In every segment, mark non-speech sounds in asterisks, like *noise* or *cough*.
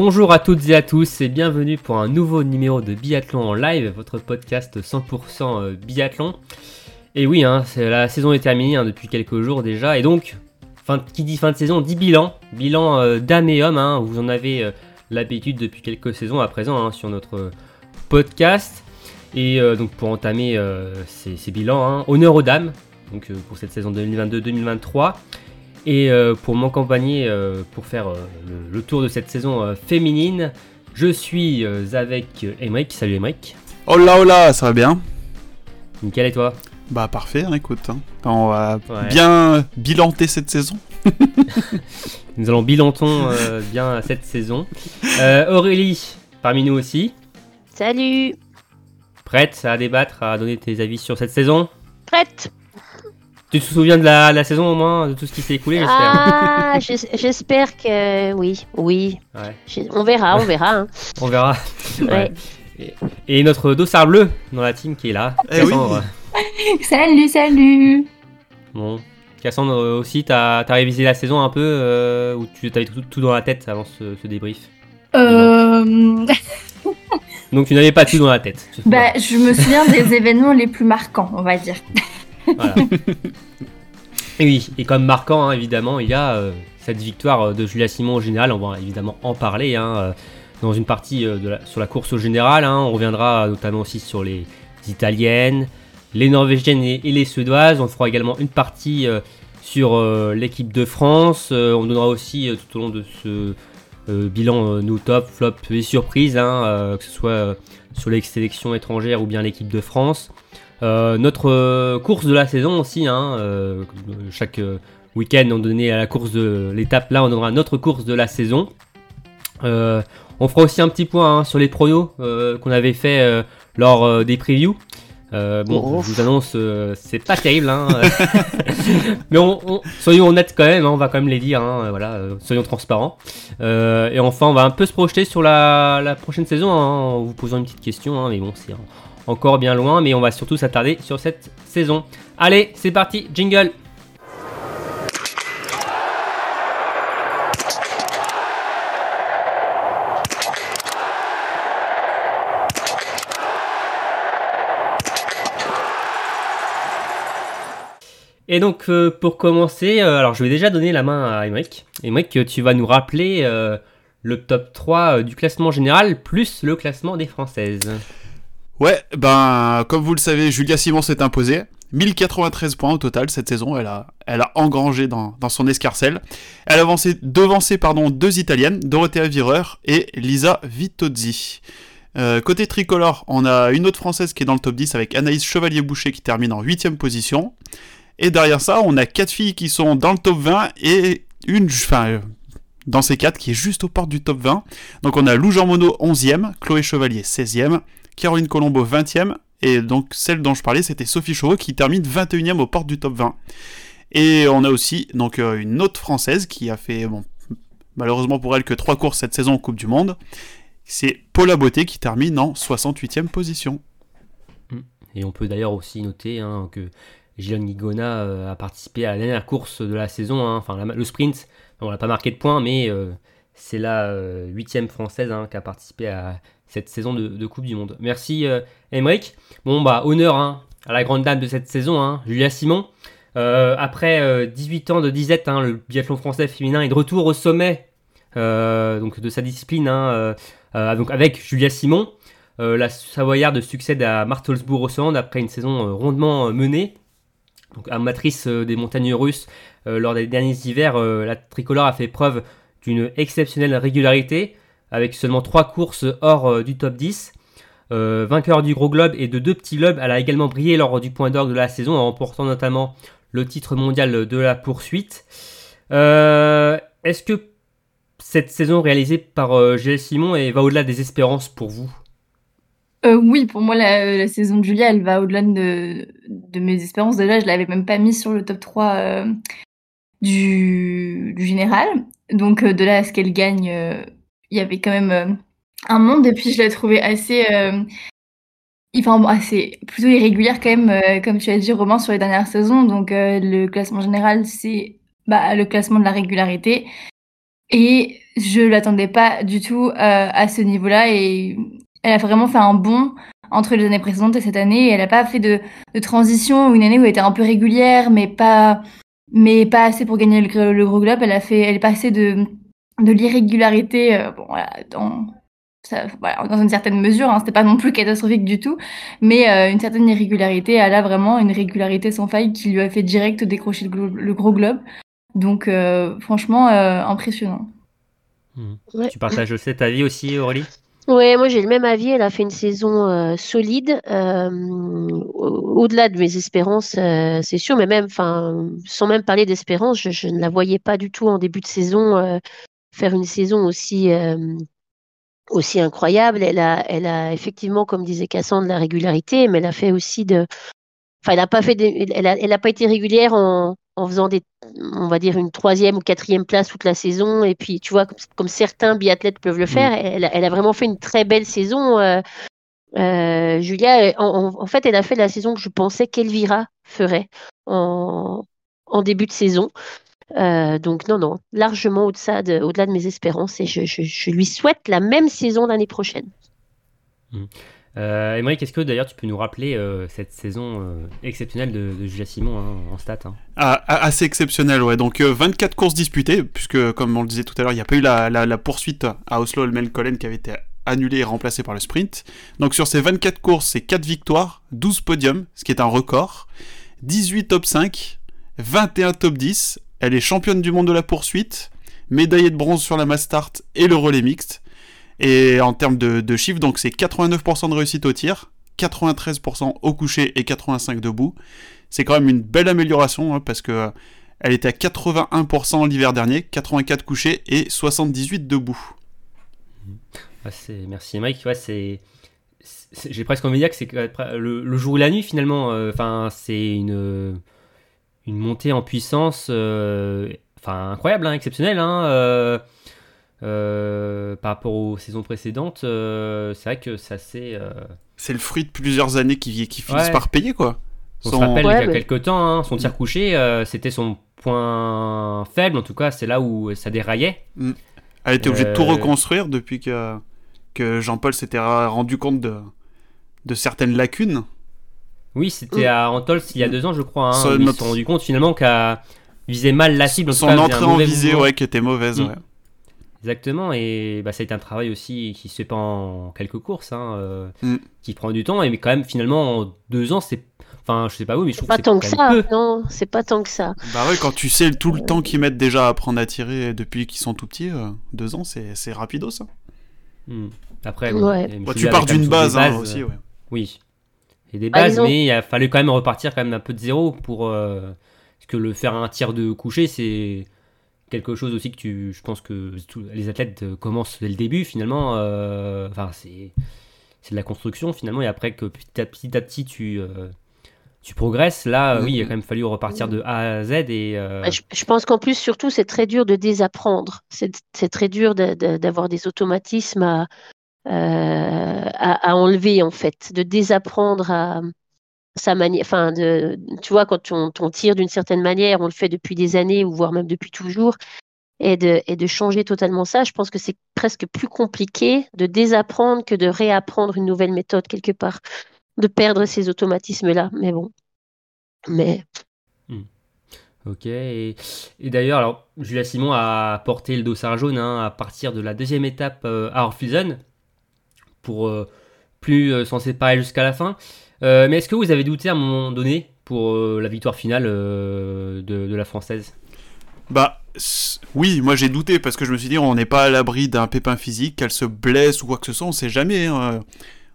Bonjour à toutes et à tous et bienvenue pour un nouveau numéro de Biathlon en live, votre podcast 100% euh, biathlon. Et oui, hein, la saison est terminée hein, depuis quelques jours déjà, et donc, qui dit fin de saison dit bilan, bilan euh, d'âme et homme, hein, vous en avez euh, l'habitude depuis quelques saisons à présent sur notre podcast. Et euh, donc pour entamer ces, ces bilans, honneur aux dames, pour cette saison 2022-2023. Et euh, pour m'accompagner euh, pour faire euh, le, le tour de cette saison euh, féminine, je suis euh, avec Emric. Salut Emric. Oh là oh là, ça va bien? Nickel et toi? Bah parfait, hein, écoute. hein. On va Ouais. bien bilanter cette saison. *laughs* Nous allons bilantons euh, bien cette saison. Euh, Aurélie, parmi nous aussi. Salut Prête à débattre, à donner tes avis sur cette saison? Prête Tu te souviens de la, la saison au moins, de tout ce qui s'est écoulé, j'espère Ah, *laughs* j'es- j'espère que oui, oui. Ouais. On verra, on verra. hein. *laughs* On verra. Ouais. Et, et notre dossard bleu dans la team qui est là. Eh oui. *laughs* Salut, salut Bon. Cassandre aussi, t'as as révisé la saison un peu euh, ou tu avais tout, tout dans la tête avant ce, ce débrief? Euh, Donc tu n'avais pas tout dans la tête. bah, Je me souviens des événements les plus marquants, on va dire. *laughs* Et oui, et comme marquant, hein, évidemment, il y a euh, cette victoire euh, de Julia Simon au général. On va évidemment en parler hein, euh, dans une partie sur la course au général. hein. On reviendra notamment aussi sur les italiennes, les norvégiennes et, les suédoises. On fera également une partie sur l'équipe de France. On donnera aussi tout au long de ce bilan nos top, flop et surprises, que ce soit sur les sélections étrangères ou bien l'équipe de France. Euh, notre euh, course de la saison aussi, hein, euh, chaque euh, week-end on donnait à la course de l'étape, là on donnera notre course de la saison. Euh, on fera aussi un petit point hein, sur les pronos euh, qu'on avait fait euh, lors des previews. Euh, bon, je vous annonce, euh, c'est pas terrible, hein, *laughs* mais on, on- soyons honnêtes quand même, hein, on va quand même les dire, hein, voilà, soyons transparents. Euh, et enfin, on va un peu se projeter sur la, la prochaine saison hein, en vous posant une petite question, hein, mais bon, c'est encore bien loin, mais on va surtout s'attarder sur cette saison. Allez, c'est parti, jingle Et donc euh, pour commencer, euh, alors je vais déjà donner la main à Emric. Emric, euh, tu vas nous rappeler le top 3 euh, du classement général plus le classement des françaises. Ouais, ben comme vous le savez, Julia Simon s'est imposée. 1093 points au total cette saison, elle a, elle a engrangé dans, dans son escarcelle. Elle a avancé, devancé pardon, deux italiennes, Dorothea Virer et Lisa Vitozzi. Euh, côté tricolore, on a une autre française qui est dans le top 10 avec Anaïs Chevalier-Boucher qui termine en 8 position. Et derrière ça, on a quatre filles qui sont dans le top 20 et une, enfin, euh, dans ces quatre qui est juste aux portes du top 20. Donc on a Lou Jean Monod 11e, Chloé Chevalier 16e, Caroline Colombo 20e, et donc celle dont je parlais c'était Sophie Chauveau qui termine 21e aux portes du top 20. Et on a aussi donc euh, une autre française qui a fait, malheureusement pour elle, que trois courses cette saison en Coupe du Monde. C'est Paula Beauté qui termine en 68e position. Et on peut d'ailleurs aussi noter hein, que Gillian Guigona euh, a participé à la dernière course de la saison, hein, enfin le sprint. On n'a pas marqué de points, mais euh, c'est la euh, huitième française hein, qui a participé à cette saison de, Coupe du Monde. Merci euh, Emeric. Bon bah honneur hein, à la grande dame de cette saison, hein, Julia Simon. Euh, après euh, 18 ans de disette, hein, le biathlon français féminin est de retour au sommet euh, donc de sa discipline, euh, euh, donc avec Julia Simon. Euh, la Savoyarde succède à au Sound après une saison euh, rondement euh, menée. Donc, amatrice euh, des montagnes russes, euh, lors des derniers hivers, euh, la tricolore a fait preuve d'une exceptionnelle régularité, avec seulement 3 courses hors euh, du top 10. Euh, vainqueur du gros globe et de deux petits globes, elle a également brillé lors du point d'orgue de la saison, en remportant notamment le titre mondial de la poursuite. Euh, Est-ce que cette saison réalisée par GL Simon va au-delà des espérances pour vous? Oui, pour moi, la, saison de Julia, elle va au-delà de, mes espérances. Déjà, je l'avais même pas mise sur le top 3 euh, du, du général. Donc, de là à ce qu'elle gagne, il y avait quand même euh, un monde. Et puis, je l'ai trouvée assez, euh, enfin, bon, assez plutôt irrégulière quand même, euh, comme tu as dit, Romain, sur les dernières saisons. Donc, le classement général, c'est bah, le classement de la régularité. Et je l'attendais pas du tout euh, à ce niveau-là. Et elle a vraiment fait un bond entre les années précédentes et cette année. Elle n'a pas fait de, transition une année où elle était un peu régulière, mais pas, mais pas assez pour gagner le, le gros globe. Elle a fait, elle est passée de, de l'irrégularité, euh, bon, voilà, dans, ça, voilà, dans une certaine mesure. Hein, C'était pas non plus catastrophique du tout, mais euh, une certaine irrégularité. Elle a vraiment une régularité sans faille qui lui a fait direct décrocher le, glo- le gros globe. Donc, euh, franchement, euh, impressionnant. Ouais. Tu partages cet avis aussi, Aurélie? Ouais, moi j'ai le même avis. Elle a fait une saison euh, solide, euh, au- au-delà de mes espérances, euh, c'est sûr. Mais même, enfin, sans même parler d'espérance, je, je ne la voyais pas du tout en début de saison euh, faire une saison aussi euh, aussi incroyable. Elle a, elle a effectivement, comme disait Cassandre, de la régularité, mais elle a fait aussi de, enfin, elle a pas fait, elle a, elle a pas été régulière en en faisant des, on va dire une troisième ou quatrième place toute la saison. Et puis, tu vois, comme, comme certains biathlètes peuvent le faire, elle, a- elle a vraiment fait une très belle saison. euh, euh, Julia, en, en- en fait, elle a fait la saison que je pensais qu'Elvira ferait en, en début de saison. Euh, donc non, non, largement au-delà de, au-delà de mes espérances et je, je, je lui souhaite la même saison l'année prochaine. euh, Émeric, est-ce que d'ailleurs tu peux nous rappeler euh, cette saison euh, exceptionnelle de, de Julia Simon hein, en stats hein? Ah, ah, assez exceptionnel, ouais. Donc euh, 24 courses disputées, puisque comme on le disait tout à l'heure, il n'y a pas eu la, la- la poursuite à Oslo Holmenkollen qui avait été annulée et remplacée par le sprint. Donc sur ces 24 courses, c'est 4 victoires, 12 podiums, ce qui est un record, 18 top 5, 21 top 10. Elle est championne du monde de la poursuite, médaillée de bronze sur la mass start et le relais mixte. Et en termes de, chiffres, donc c'est 89% de réussite au tir, 93% au coucher et 85% debout. C'est quand même une belle amélioration hein, parce que euh, elle était à 81% l'hiver dernier, 84 couchés et 78 debout. C'est- Merci c'est- J'ai presque envie de dire que c'est que- le, jour et la nuit finalement. euh, c'est une, une montée en puissance euh, enfin, incroyable, hein, exceptionnelle. hein, euh, euh, par rapport aux saisons précédentes, euh, c'est vrai que c'est assez... euh, C'est le fruit de plusieurs années qui, qui finissent Ouais. par payer quoi. On Son- se rappelle Ouais, qu'il y a mais- quelques temps, hein, son tir couché, euh, c'était son point faible, en tout cas, c'est là où ça déraillait. Elle était obligée de tout reconstruire depuis que, que Jean-Paul s'était rendu compte de, de certaines lacunes. Oui, c'était à Antols il y a deux ans, je crois. Hein, ils se sont rendus compte finalement qu'elle visait mal la cible. en Son cas, entrée en visée, mouvement. ouais, qui était mauvaise, Mm. ouais. Exactement, et bah, ça a été un travail aussi qui se fait pas en quelques courses, hein, euh, Mm. qui prend du temps, et mais quand même, finalement, en deux ans, c'est. Enfin, je sais pas vous, mais je trouve pas que tant c'est que ça, peu. non, c'est pas tant que ça. Bah ouais, quand tu sais tout le temps qu'ils mettent déjà à apprendre à tirer depuis qu'ils sont tout petits, euh, deux ans, c'est c'est rapido ça. Après, Ouais. bon, Bah, tu pars d'une base, hein, aussi, euh, ouais. Oui. Et des bases, mais il a fallu quand même repartir quand même un peu de zéro pour. euh, parce que le faire un tir de coucher, c'est quelque chose aussi que tu. Je pense que les athlètes commencent dès le début, finalement. euh, Enfin, c'est. C'est de la construction, finalement, et après que petit à petit, à petit tu. euh, tu progresses, là, euh, oui, il a quand même fallu repartir de A à Z et euh, Bah, Je, je pense qu'en plus, surtout, c'est très dur de désapprendre. C'est très dur de- de- d'avoir des automatismes à, à, à enlever, en fait, de désapprendre à sa manière. Enfin, de, tu vois, quand on, tire d'une certaine manière, on le fait depuis des années, ou voire même depuis toujours, et de, et de changer totalement ça, je pense que c'est presque plus compliqué de désapprendre que de réapprendre une nouvelle méthode quelque part, de perdre ces automatismes-là. Mais bon. Mais Ok, et, et d'ailleurs, alors Julia Simon a porté le dossard jaune hein, à partir de la deuxième étape euh, à Orfilsen pour euh, plus euh, s'en séparer jusqu'à la fin. Euh, mais est-ce que vous avez douté à un moment donné pour euh, la victoire finale euh, de, la française? Bah oui, moi j'ai douté parce que je me suis dit on n'est pas à l'abri d'un pépin physique, qu'elle se blesse ou quoi que ce soit, on sait jamais. hein,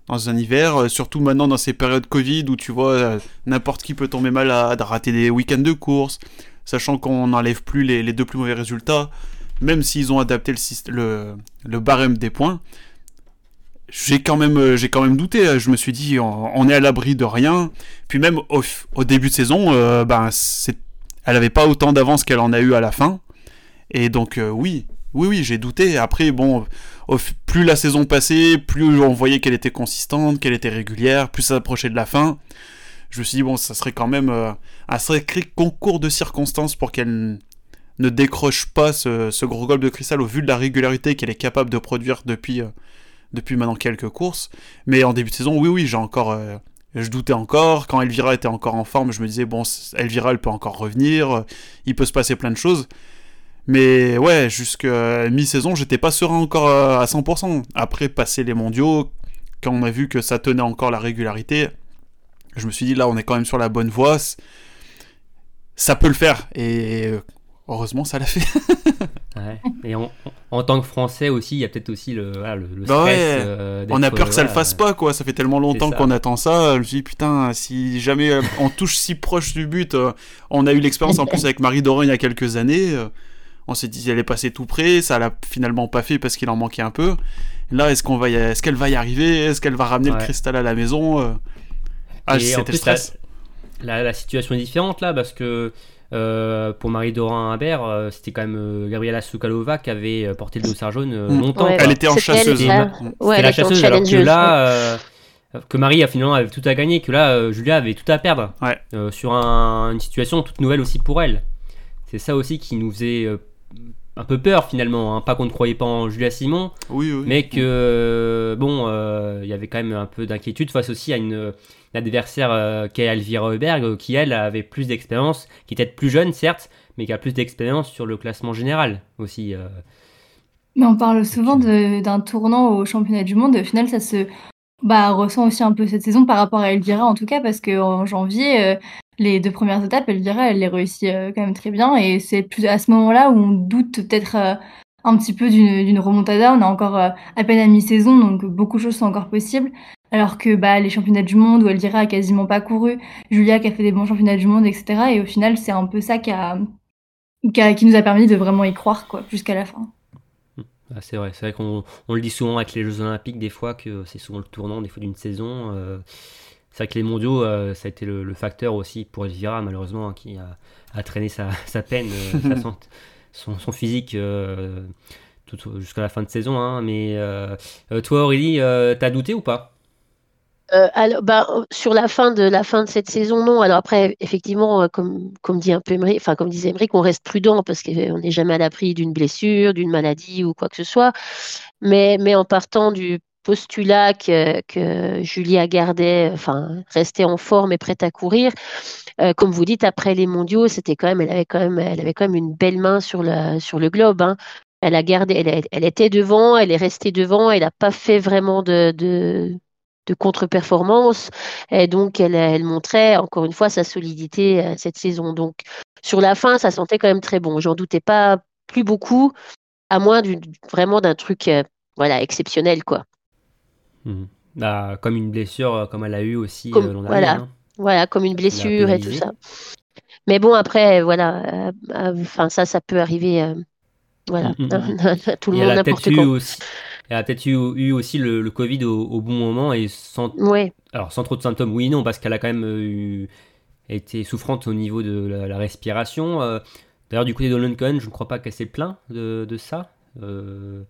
Dans un hiver, euh, surtout maintenant dans ces périodes Covid où tu vois euh, n'importe qui peut tomber malade, rater des week-ends de course, sachant qu'on n'enlève plus les, deux plus mauvais résultats, même s'ils ont adapté le barème des points. J'ai quand même euh, j'ai quand même douté je me suis dit on, est à l'abri de rien. Puis même au, début de saison euh, ben elle avait pas autant d'avance qu'elle en a eu à la fin. Et donc euh, oui oui oui j'ai douté. Après bon plus la saison passait plus on voyait qu'elle était consistante qu'elle était régulière plus ça approchait de la fin. Je me suis dit bon ça serait quand même un sacré concours de circonstances pour qu'elle ne décroche pas ce, ce, gros golpe de cristal au vu de la régularité qu'elle est capable de produire depuis depuis maintenant quelques courses. Mais en début de saison, oui, oui, j'ai encore. Euh, je doutais encore. Quand Elvira était encore en forme, je me disais, bon, Elvira, elle peut encore revenir. Euh, il peut se passer plein de choses. Mais ouais, jusqu'à mi-saison, j'étais pas serein encore euh, à 100%. Après, passer les mondiaux, quand on a vu que ça tenait encore la régularité, je me suis dit, là, on est quand même sur la bonne voie. Ça peut le faire. Et heureusement, ça l'a fait. *laughs* Et en, tant que Français aussi, il y a peut-être aussi le, le, bah stress. Euh, on a peur que ça le fasse pas, quoi. Ça fait tellement longtemps qu'on attend ça. Je me dis, putain, si jamais euh, on touche si proche du but, euh, on a eu l'expérience en plus avec Marie Doran il y a quelques années. on s'est dit, elle est passée tout près. Ça l'a finalement pas fait parce qu'il en manquait un peu. Là, est-ce qu'on va, est-ce qu'elle va y arriver? Est-ce qu'elle va ramener le cristal à la maison Ah, c'était stress. La, la, situation est différente là parce que euh, pour Marie-Dorin Imbert, euh, c'était quand même euh, Gabriela Soukalova qui avait porté le dossard jaune mm. longtemps. Elle était en chasseuse. C'était la chasseuse, alors que là, que Marie a finalement avait tout à gagner, que là, Julia avait tout à perdre. sur une situation toute nouvelle aussi pour elle. C'est ça aussi qui nous faisait un peu peur finalement. Hein. Pas qu'on ne croyait pas en Julia Simon, oui, oui. mais que bon, il y avait quand même un peu d'inquiétude face aussi à une l'adversaire euh, qu'est Elvira Heuberg, euh, qui elle avait plus d'expérience, qui peut-être plus jeune certes, mais qui a plus d'expérience sur le classement général aussi. Euh. Mais on parle souvent d'un tournant au championnat du monde, au final ça se bah, ressent aussi un peu cette saison par rapport à Elvira en tout cas, parce qu'en janvier, les deux premières étapes, Elvira elle les réussit quand même très bien, et c'est plus à ce moment-là où on doute peut-être un petit peu d'une remontada. On a encore à peine à mi-saison, donc beaucoup de choses sont encore possibles alors que bah, les championnats du monde où Elvira a quasiment pas couru, Julia qui a fait des bons championnats du monde, etc. Et au final, c'est un peu ça qui, a, qui, nous a permis de vraiment y croire quoi, jusqu'à la fin. Ah, c'est vrai, c'est vrai qu'on on le dit souvent avec les Jeux Olympiques, des fois que c'est souvent le tournant des fois d'une saison. Euh, c'est vrai que les mondiaux, euh, ça a été le, facteur aussi pour Elvira, malheureusement, hein, qui a, traîné *laughs* sa, peine, euh, *laughs* son, son, physique jusqu'à la fin de saison. Hein. Mais toi, Aurélie, t'as douté ou pas? Euh, alors, bah, sur la fin de la fin de cette saison, non. Alors après, effectivement, euh, comme, comme dit un peu enfin comme disait Emery, on reste prudent parce qu'on n'est jamais à l'abri d'une blessure, d'une maladie ou quoi que ce soit. Mais, mais en partant du postulat que, que Julia gardait, enfin restait en forme et prête à courir, euh, comme vous dites, après les mondiaux, c'était quand même, elle avait quand même, elle avait quand même une belle main sur le sur le globe. Hein. Elle a gardé, elle, était devant, elle est restée devant, elle n'a pas fait vraiment de de contre-performance. Et donc, elle, elle, montrait encore une fois sa solidité euh, cette saison. Donc, sur la fin, ça sentait quand même très bon. J'en doutais pas plus beaucoup, à moins vraiment d'un truc euh, voilà, exceptionnel. quoi. Mmh. Bah, comme une blessure, euh, comme elle a eu aussi voilà. Hein. Voilà, comme une blessure et tout ça. Mais bon, après, voilà, enfin, ça, ça peut arriver. voilà, mmh, mmh, *laughs* tout le monde n'importe quoi. Elle a peut-être eu, aussi le, Covid au, bon moment et sans, alors sans trop de symptômes, oui non, parce qu'elle a quand même eu, été souffrante au niveau de la, respiration. Euh, d'ailleurs, du côté de Cohen, je ne crois pas qu'elle s'est plaint de, ça. Euh,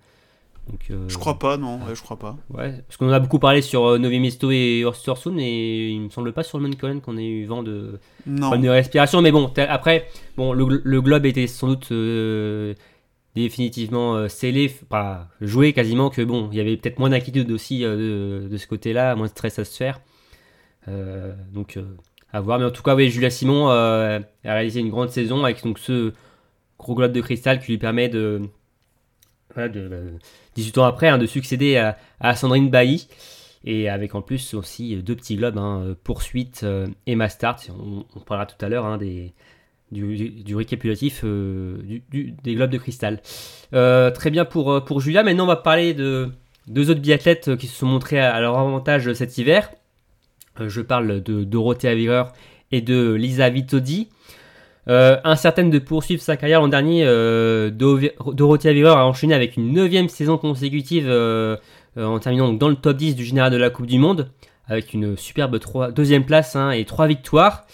donc, euh, je crois pas, non, je crois pas. Ouais, parce qu'on a beaucoup parlé sur Novi Mesto et Östersund, et il me semble pas sur le Cohen qu'on ait eu vent de, de respiration. Mais bon, après, bon, le, le, globe était sans doute définitivement euh, scellé, pas joué quasiment, que bon, il y avait peut-être moins d'inquiétude aussi euh, de, ce côté-là, moins de stress à se faire. Euh, donc à voir. Mais en tout cas, oui, Julia Simon a réalisé une grande saison avec donc ce gros globe de cristal qui lui permet de, de 18 ans après, hein, de succéder à, Sandrine Bailly. Et avec en plus aussi deux petits globes, hein, poursuite et Mastart. On, on parlera tout à l'heure hein, des, du, récapitulatif euh, des globes de cristal. Euh, très bien pour, euh, pour Julia. Maintenant, on va parler de deux autres biathlètes qui se sont montrés à, leur avantage cet hiver. je parle de Dorothea Wierer et de Lisa Vitodi. incertaine de poursuivre sa carrière l'an dernier, Dorothea Wierer a enchaîné avec une neuvième saison consécutive en terminant dans le top 10 du général de la Coupe du Monde, avec une superbe deuxième place hein, et trois victoires.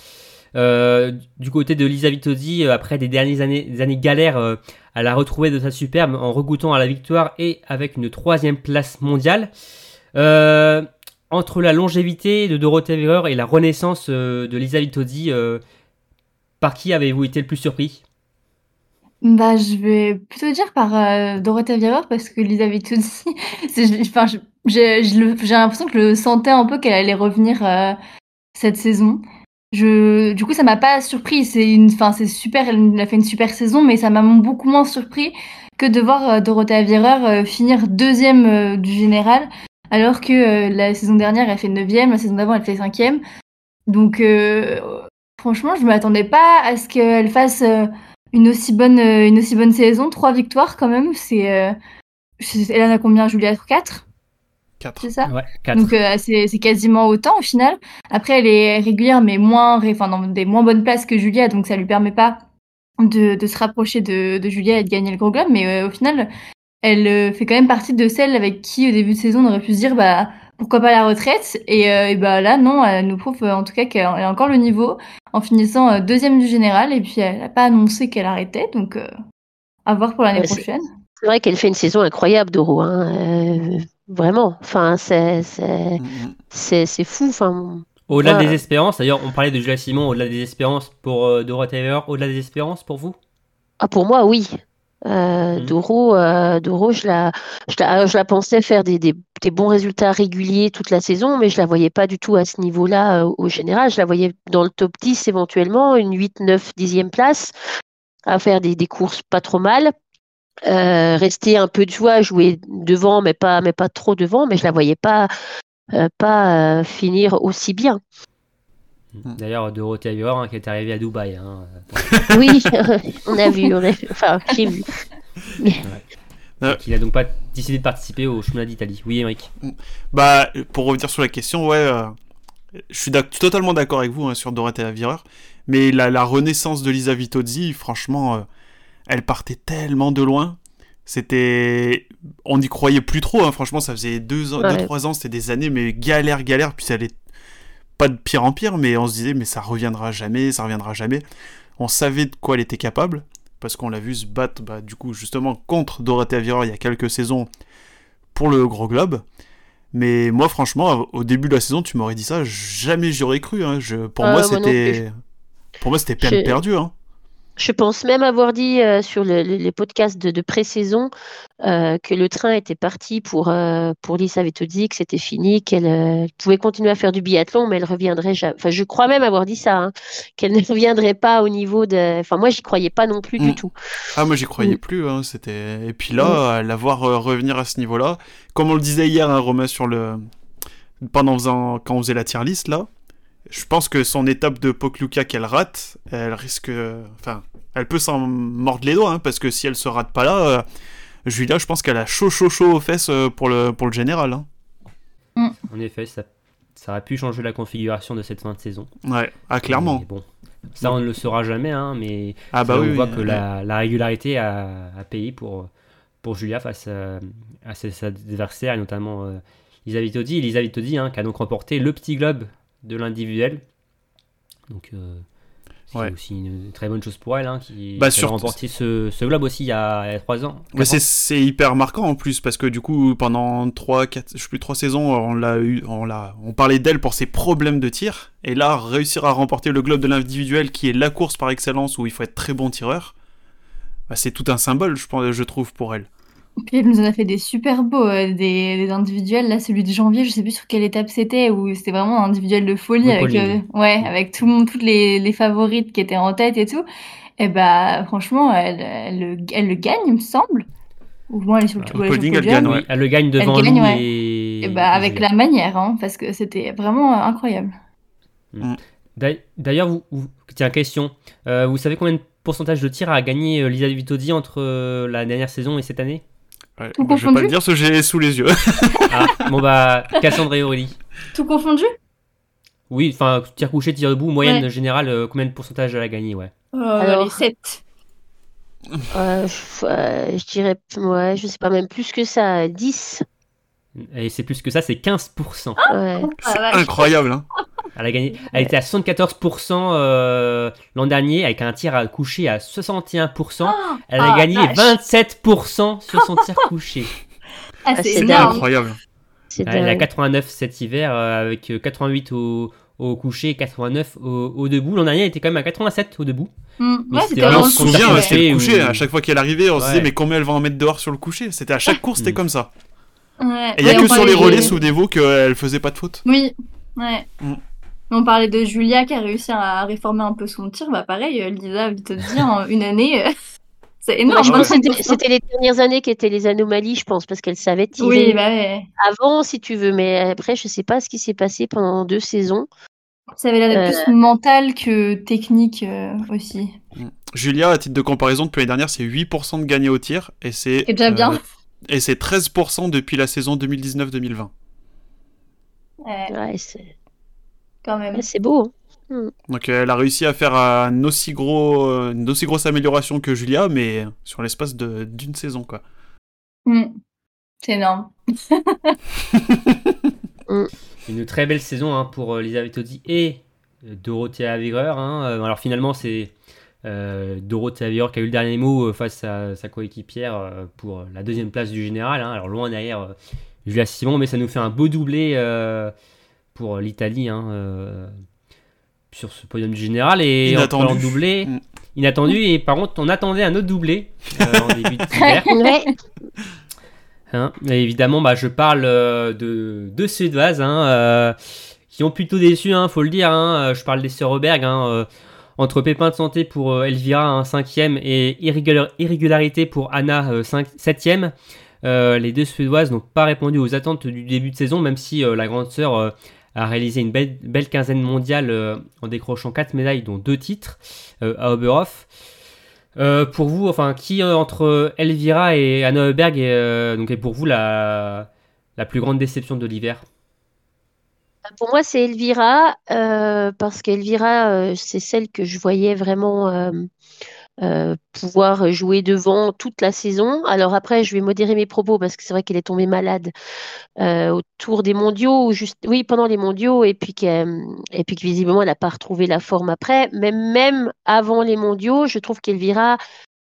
Euh, du côté de Lisa Vitozzi, euh, après des dernières années, des années galères, euh, elle a retrouvé de sa superbe en regoûtant à la victoire et avec une troisième place mondiale. Entre la longévité de Dorothée Weber et la renaissance de Lisa Vitozzi, par qui avez-vous été le plus surpris? Bah, je vais plutôt dire par euh, Dorothée parce que Lisa *laughs* je- j'ai l'impression que je sentais un peu qu'elle allait revenir cette saison. Je, du coup, ça m'a pas surpris. C'est une, enfin, c'est super. Elle a fait une super saison, mais ça m'a beaucoup moins surpris que de voir euh, Dorothea Virer euh, finir deuxième euh, du général, alors que la saison dernière elle fait neuvième, la saison d'avant elle fait cinquième. Donc, euh, franchement, je m'attendais pas à ce qu'elle fasse une aussi bonne, une aussi bonne saison. Trois victoires quand même. C'est, euh, elle en a combien, Julia? 4 4. C'est ça Ouais, donc euh, c'est c'est quasiment autant au final. Après elle est régulière mais moins enfin dans des moins bonnes places que Julia donc ça lui permet pas de, de se rapprocher de, de Julia et de gagner le gros globe mais euh, au final elle euh, fait quand même partie de celles avec qui au début de saison on aurait pu se dire bah pourquoi pas la retraite? Et, euh, et bah là non elle nous prouve euh, en tout cas qu'elle a encore le niveau en finissant euh, deuxième du général et puis elle a pas annoncé qu'elle arrêtait donc euh, à voir pour l'année Ouais, c'est- prochaine. C'est vrai qu'elle fait une saison incroyable, Doro. Hein. Vraiment. Enfin, c'est c'est Mm, c'est c'est fou. Enfin, Au-delà des espérances, d'ailleurs, on parlait de Julia Simon, au-delà des espérances pour euh, Weber, au-delà des espérances pour vous? Ah, pour moi, oui. Euh. Doro, euh, Doro, je la, je la, je la pensais faire des, des, des bons résultats réguliers toute la saison, mais je la voyais pas du tout à ce niveau-là euh, au général. Je la voyais dans le top 10 éventuellement, une 8, 9, 10e place, à faire des, des courses pas trop mal. Euh, rester un peu de joie, jouer devant, mais pas, mais pas trop devant, mais je la voyais pas, euh, pas euh, finir aussi bien. D'ailleurs, Dorothée Weber hein, qui est arrivée à Dubaï. hein. Oui, *laughs* on a vu, on a vu, enfin, j'ai vu. qui n'a donc pas décidé de participer au championnat d'Italie. Oui, Émeric. Bah, pour revenir sur la question, ouais, euh, je suis totalement d'accord avec vous hein, sur Dorothea Virer, mais la, la renaissance de Lisa Vitozzi, franchement, euh, elle partait tellement de loin. C'était, on n'y croyait plus trop. hein, franchement, ça faisait deux, ans, Ouais. deux, trois ans, c'était des années, mais galère, galère. Puis ça allait pas de pire en pire, mais on se disait, mais ça reviendra jamais, ça reviendra jamais. On savait de quoi elle était capable, parce qu'on l'a vu se battre, bah, du coup, justement, contre Dorothea Virer il y a quelques saisons pour le Gros Globe. Mais moi, franchement, au début de la saison, tu m'aurais dit ça, jamais j'y aurais cru. hein. Je, pour Ah, moi, moi c'était, pour moi, c'était peine perdue. Hein. Je pense même avoir dit euh, sur le- le- les podcasts de, de pré-saison euh, que le train était parti pour, euh, pour Lisa Vitozzi, que c'était fini, qu'elle pouvait continuer à faire du biathlon, mais elle reviendrait jamais. Enfin, je crois même avoir dit ça, hein, qu'elle *laughs* ne reviendrait pas au niveau de. Enfin, moi, j'y croyais pas non plus Mm. du tout. Ah, moi, j'y croyais Mm. plus. Hein. C'était, et puis là, à la voir revenir à ce niveau-là, comme on le disait hier, hein, Romain, sur le, pendant faisant- quand on faisait la tier list là, je pense que son étape de Pokluka qu'elle rate, elle risque, enfin, elle peut s'en mordre les doigts, hein, parce que si elle se rate pas là, euh, Julia, je pense qu'elle a chaud, chaud, chaud aux fesses euh, pour le, pour le général. hein. En effet, ça, ça aurait pu changer la configuration de cette fin de saison. Ouais, ah, clairement. Mais bon, ça, on ne le saura jamais, hein, mais Ah bah ça, oui, on voit oui, que oui. la, la régularité a, a payé pour, pour Julia face à, à ses, adversaires, et notamment euh, Vitozzi, hein, qui a donc remporté le petit globe de l'individuel. Donc, euh, c'est Ouais. aussi une très bonne chose pour elle, hein, qui, Bah, qui a remporté ce, ce globe aussi il y a, 3 ans. Mais c'est hyper marquant en plus parce que du coup pendant 3 4 je sais plus 3 saisons on l'a eu on l'a on parlait d'elle pour ses problèmes de tir et là réussir à remporter le globe de l'individuel qui est la course par excellence où il faut être très bon tireur bah, c'est tout un symbole je pense je trouve pour elle. Puis elle nous en a fait des super beaux, euh, des, des individuels. Là, celui de janvier, je sais plus sur quelle étape c'était, où c'était vraiment un individuel de folie Oui, avec, euh, ouais, avec tout le monde, toutes les, les favorites qui étaient en tête et tout. Et bah, franchement, elle, elle, le- elle le gagne, il me semble. Ou moi, elle est sur le, ou elle podium. gagne, ouais. elle le gagne devant Elle gagne, Lou ouais. et, Et bah, avec la manière, hein, parce que c'était vraiment euh, incroyable. D'a- D'ailleurs, vous, vous- tiens, question. Euh, vous savez combien de pourcentage de tirs a gagné euh, Lisa Vitozzi entre euh, la dernière saison et cette année? Ouais, Tout bah, je vais pas le dire parce que j'ai sous les yeux. *laughs* Ah, bon bah, Cassandre et Aurélie. Tout confondu Oui, enfin, tir couché, tir debout, moyenne Ouais. générale, euh, combien de pourcentage elle a gagné, ouais. Alors- les 7. Euh, je, euh, je dirais, ouais, je sais pas, même plus que ça, 10. Et c'est plus que ça, c'est 15%. Ouais. Ah, C'est incroyable. Hein. Elle a gagné. Elle était à 74% euh, l'an dernier avec un tir à coucher à 61%. Elle a Ah, gagné vache. 27% sur son tir couché. *laughs* Ah, Ah, c'est énorme. incroyable. C'est Elle a dingue. 89 cet hiver euh, avec euh, 88 au, au coucher et 89 au, au debout. L'an dernier, elle était quand même à 87 au debout. Mm. Ouais, c'était on se souvient, c'était le coucher. ou- À chaque fois qu'elle arrivait, on se disait, mais combien elle va en mettre dehors sur le coucher? C'était à chaque course, c'était Mm. comme ça. Ouais. Et il y a que on sur parlait les relais, de- souvenez-vous, qu'elle faisait pas de faute. Oui, ouais. Mm. On parlait de Julia qui a réussi à réformer un peu son tir. Bah pareil, euh, Lisa, vite te dire, en une année, euh, *laughs* c'est Ouais, énorme. je pense que c'était- les dernières années qui étaient les anomalies, je pense, parce qu'elle savait tirer Oui, bah ouais. avant, si tu veux, mais après, je sais pas ce qui s'est passé pendant deux saisons. Ça avait l'air d'être Euh. plus mental que technique euh, aussi. Julia, à titre de comparaison, depuis l'année dernière, c'est 8% de gagné au tir. Et c'est C'est déjà bien. Et c'est 13% depuis la saison 2019-2020. Ouais, Ouais, c'est quand même. c'est beau. hein. Donc euh, elle a réussi à faire un aussi gros, une aussi grosse amélioration que Julia, mais sur l'espace de- d'une saison, quoi. Mm. C'est énorme. *laughs* Une très belle saison hein, pour euh, Lisa Vitozzi et euh, Dorothea Virer. hein. Alors finalement, c'est euh, Dorothea qui a eu le dernier mot euh, face à sa coéquipière euh, pour la deuxième place du général. hein. Alors loin derrière euh, Julia Simon, mais ça nous fait un beau doublé euh, pour l'Italie hein, euh, sur ce podium du général. Et Inattendu. en parlant de doublé, Mm. inattendu. Et par contre, on attendait un autre doublé euh, en début. *laughs* Ouais, Hein, évidemment, bah, je parle euh, de deux Suédoises hein, euh, qui ont plutôt déçu, hein, faut le dire. Je parle des sœurs Auberg. Hein, entre pépin de santé pour euh, Elvira, un cinquième, et irrégular- irrégularité pour Anna, euh, septième. Euh, les deux Suédoises n'ont pas répondu aux attentes du début de saison, même si la grande sœur a réalisé une belle, quinzaine mondiale en décrochant quatre médailles, dont deux titres à Oberhof. Pour vous, enfin, qui entre Elvira et Anna Heuberg est, donc, est pour vous la plus grande déception de l'hiver? Pour moi, c'est Elvira, euh, parce qu'Elvira, euh, c'est celle que je voyais vraiment euh, pouvoir jouer devant toute la saison. Alors après, je vais modérer mes propos parce que c'est vrai qu'elle est tombée malade autour des mondiaux, ou juste, oui, pendant les mondiaux, et puis et puis que visiblement, elle n'a pas retrouvé la forme après. Mais même avant les mondiaux, je trouve qu'Elvira,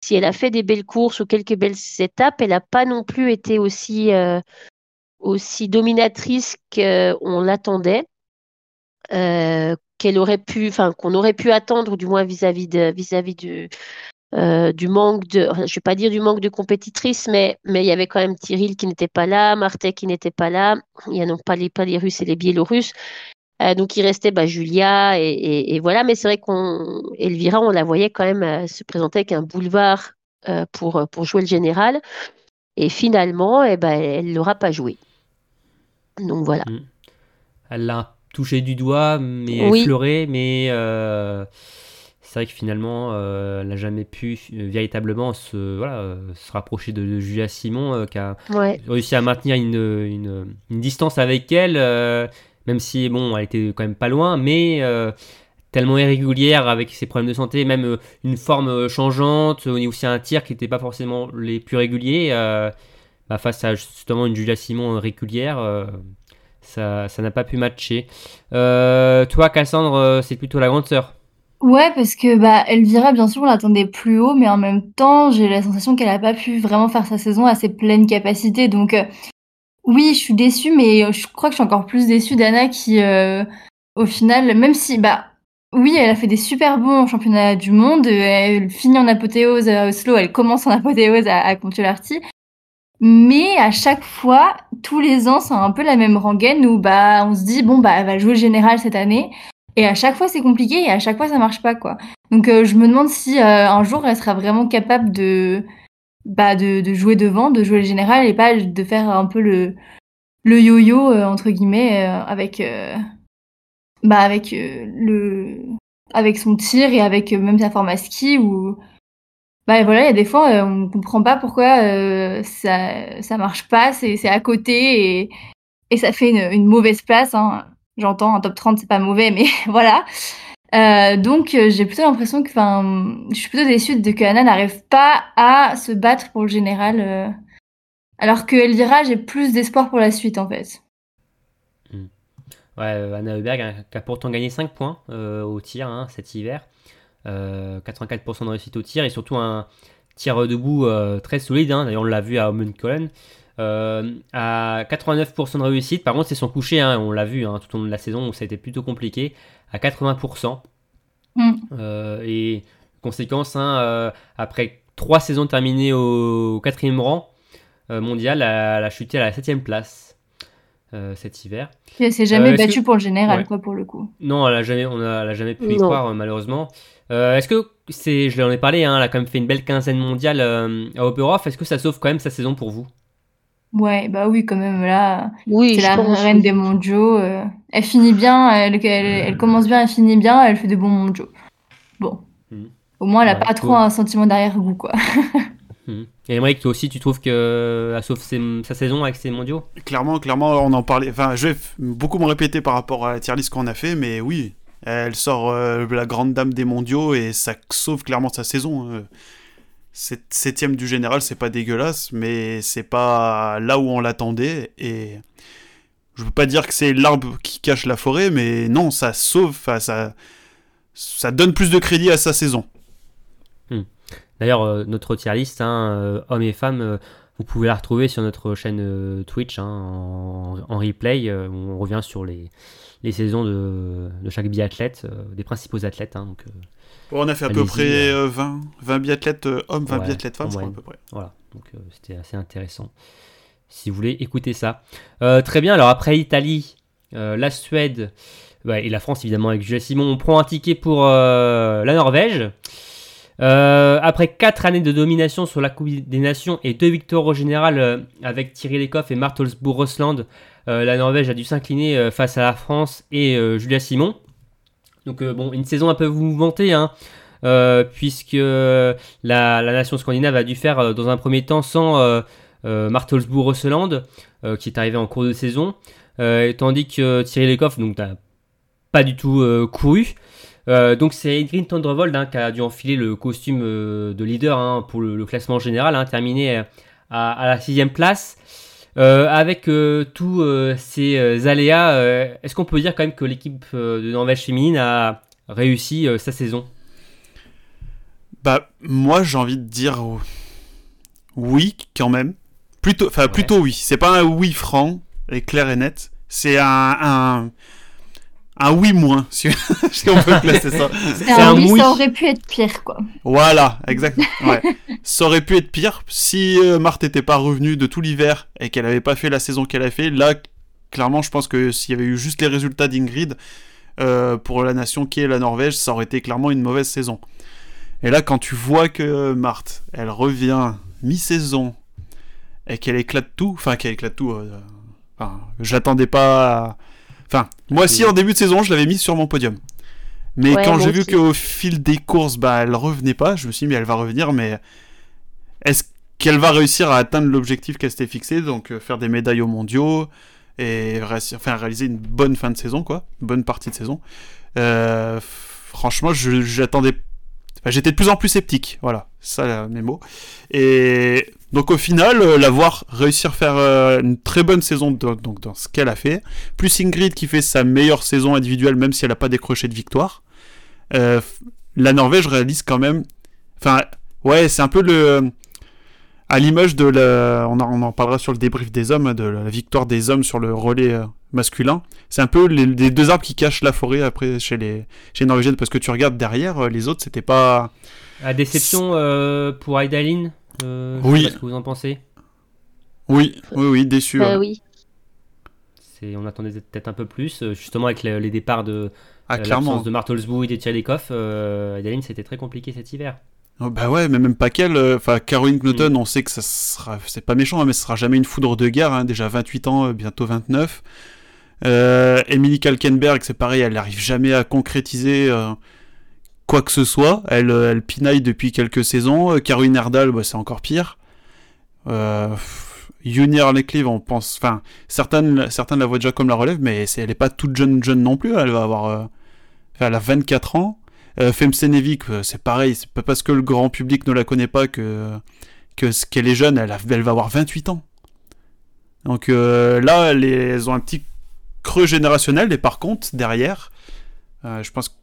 si elle a fait des belles courses ou quelques belles étapes, elle n'a pas non plus été aussi, aussi dominatrice qu'on l'attendait. Euh, qu'elle aurait pu, enfin qu'on aurait pu attendre, du moins vis-à-vis vis-à-vis du, euh, du manque de, je vais pas dire du manque de compétitrices, mais mais il y avait quand même Tyril qui n'était pas là, Martek qui n'était pas là, il y a non pas les pas les Russes et les Biélorusses, Euh, donc il restait bah, Julia et, voilà, mais c'est vrai qu'on Elvira, on la voyait quand même se présenter avec un boulevard pour pour jouer le général, et finalement, eh ben elle l'aura pas joué. Donc voilà. Elle l'a touché du doigt, mais Oui. effleuré, mais euh, c'est vrai que finalement, euh, elle n'a jamais pu euh, véritablement se, voilà, se rapprocher de, de Julia Simon, qui a Ouais. réussi à maintenir une, une, une distance avec elle, même si bon, elle était quand même pas loin, mais tellement irrégulière avec ses problèmes de santé, même une forme changeante, euh, aussi un tir qui n'était pas forcément les plus réguliers, euh, bah, face à justement une Julia Simon euh, régulière, euh, ça ça n'a pas pu matcher. Euh, toi, Cassandre, c'est plutôt la grande sœur. Ouais, parce que bah Elvira, bien sûr, on l'attendait plus haut, mais en même temps, j'ai la sensation qu'elle a pas pu vraiment faire sa saison à ses pleines capacités. Donc oui, je suis déçue, mais je crois que je suis encore plus déçue d'Anna qui, au final, même si bah oui, elle a fait des super bons championnats du monde, elle finit en apothéose à Oslo, elle commence en apothéose à, à. Mais à chaque fois, tous les ans, c'est un peu la même rengaine où bah on se dit bon bah elle va jouer le général cette année. Et à chaque fois, c'est compliqué et à chaque fois, ça marche pas, quoi. Donc, euh, je me demande si euh, un jour, elle sera vraiment capable de, bah, de, jouer devant, de jouer le général et pas de faire un peu le, le yo-yo, euh, entre guillemets, avec, bah, avec le, avec son tir et avec même sa forme à ski où, bah, voilà, il y a des fois, euh, on comprend pas pourquoi euh, ça, ça marche pas, c'est, à côté et, et ça fait une, mauvaise place, hein. J'entends, un top 30, c'est pas mauvais, mais *laughs* voilà. Euh, donc, euh, j'ai plutôt l'impression que, enfin, je suis plutôt déçue de que Anna n'arrive pas à se battre pour le général Alors que Elvira, j'ai plus d'espoir pour la suite en fait. Ouais, euh, Anna Heuberg qui a pourtant gagné 5 points au tir hein, cet hiver. Euh, 84% de réussite au tir et surtout un tir debout euh, très solide. hein. D'ailleurs, on l'a vu à Collen. à 89% de réussite, par contre, c'est son coucher. hein, on l'a vu hein, tout au long de la saison où ça a été plutôt compliqué. À 80%. Mm. Euh, et conséquence, hein, euh, après 3 saisons terminées au 4 rang euh, mondial, elle a chuté à la 7 place euh, cet hiver. Elle s'est jamais Euh, battue que- pour le général, Ouais. quoi, pour le coup. Non, elle a jamais, on a, elle a jamais pu y croire euh, malheureusement. Euh, Est-ce que c'est, je l'en ai parlé, hein, elle a quand même fait une belle quinzaine mondiale euh, à Oberhof. Est-ce que ça sauve quand même sa saison pour vous? Ouais, bah oui, quand même, là, Oui, c'est la pense. reine des mondiaux. euh, elle finit bien, elle, elle, elle commence bien, elle finit bien, elle fait de bons mondiaux. Bon. Mhm. Au moins, elle a Ouais, pas trop cool. un sentiment d'arrière-goût, quoi. Mhm. *laughs* Et Emmerich, toi aussi, tu trouves que elle sauve ses- sa saison avec ses mondiaux? Clairement, clairement, on en parlait. Enfin, je vais beaucoup me répéter par rapport à la tier list qu'on a fait, mais oui, elle sort euh, la grande dame des mondiaux et ça sauve clairement sa saison. euh. Sept- Septième du général, c'est pas dégueulasse, mais c'est pas là où on l'attendait. Et je veux pas dire que c'est l'arbre qui cache la forêt, mais non, ça sauve, ça, ça donne plus de crédit à sa saison. D'ailleurs, euh, notre tier list, hein, euh, hommes et femmes, euh, vous pouvez la retrouver sur notre chaîne euh, Twitch hein, en, en replay. euh, on revient sur les, les saisons de, de chaque biathlète, euh, des principaux athlètes. hein, donc, euh, on a fait à peu près euh. euh, 20, 20 biathlètes hommes, 20 Ouais, biathlètes femmes, je crois à peu près. Voilà, donc c'était assez intéressant. Si vous voulez écouter ça. Très bien, alors après l'Italie, la Suède ouais, et la France évidemment avec Julia Simon, on prend un ticket pour la Norvège. Euh, après 4 années de domination sur la Coupe des Nations et 2 victoires au général euh, avec Thierry Lecoff et Martelsbourg Russland, euh, la Norvège a dû s'incliner face à la France et Julia Simon. Donc bon, une saison un peu mouvementée, hein, puisque la, nation scandinave a dû faire dans un premier temps sans Martelsbourg Rosseland, euh, qui est arrivé en cours de saison, tandis que Thierry Lecoff donc n'a pas du tout couru. Euh, donc c'est Ingrid Tendrevold hein, qui a dû enfiler le costume euh, de leader hein, pour le, le classement général, hein, terminé euh, à, à la sixième place. Euh, avec tous ces aléas, est-ce qu'on peut dire quand même que l'équipe de Norvège féminine a réussi sa saison? Bah, moi, j'ai envie de dire oui, quand même. Plutôt, enfin, Ouais. plutôt oui. C'est pas un oui franc et clair et net. C'est un, un, un oui moins, si, *laughs* si on peut placer ça. *laughs* C'est un un oui, oui. ça aurait pu être pire, quoi. Voilà, exactement. Ouais. Ça aurait pu être pire si euh, Marthe n'était pas revenue de tout l'hiver et qu'elle avait pas fait la saison qu'elle a fait. Là, clairement, je pense que s'il y avait eu juste les résultats d'Ingrid euh, pour la nation qui est la Norvège, ça aurait été clairement une mauvaise saison. Et là, quand tu vois que Marthe, elle revient mi-saison et qu'elle éclate tout, enfin qu'elle éclate tout, euh, enfin, je l'attendais pas. à- Enfin, moi aussi en début de saison, je l'avais mise sur mon podium. Mais Ouais, quand j'ai vu qu'au fil des courses, bah, elle revenait pas, je me suis dit, mais elle va revenir, mais est-ce qu'elle va réussir à atteindre l'objectif qu'elle s'était fixé, donc euh, faire des médailles aux mondiaux et enfin, réaliser une bonne fin de saison, quoi, une bonne partie de saison. Euh, franchement, je- j'attendais. J'étais de plus en plus sceptique, voilà, ça mes mots. Et donc au final, euh, la voir réussir faire euh, une très bonne saison donc, dans ce qu'elle a fait, plus Ingrid qui fait sa meilleure saison individuelle, même si elle n'a pas décroché de victoire, euh, la Norvège réalise quand même. Enfin, ouais, c'est un peu le. À l'image de la. On en, on en parlera sur le débrief des hommes, de la victoire des hommes sur le relais euh, masculin. C'est un peu les, les deux arbres qui cachent la forêt après chez les, chez les Norvégiennes, parce que tu regardes derrière, euh, les autres, c'était pas. La déception euh, pour Aidaline euh, je sais Oui. pas ce que vous en pensez Oui, oui, oui, déçu. Bah ouais. oui. C'est, on attendait peut-être un peu plus, justement avec le- les départs de Ah, clairement. l'absence de Martelsbourg et de Tchalikov, euh, Aidaline c'était très compliqué cet hiver. Oh, bah ouais, mais même pas qu'elle. euh, Enfin, Caroline Knowton, on sait que ça sera. C'est pas méchant, hein, mais ce sera jamais une foudre de guerre. hein, déjà 28 ans, euh, bientôt 29. Euh, Emily Kalkenberg, c'est pareil, elle n'arrive jamais à concrétiser euh, quoi que ce soit. Elle, elle pinaille depuis quelques saisons. Caroline Erdal, bah, c'est encore pire. Euh, Junior on pense. Enfin, certaines, certaines la voient déjà comme la relève, mais elle est pas toute jeune, jeune non plus. Elle va avoir. elle a 24 ans. Euh, Femsenevic, euh, c'est pareil, c'est pas parce que le grand public ne la connaît pas que, que ce qu'elle est jeune, elle, a- elle va avoir 28 ans. Donc euh, là, les, elles ont un petit creux générationnel, et par contre, derrière, euh, je pense que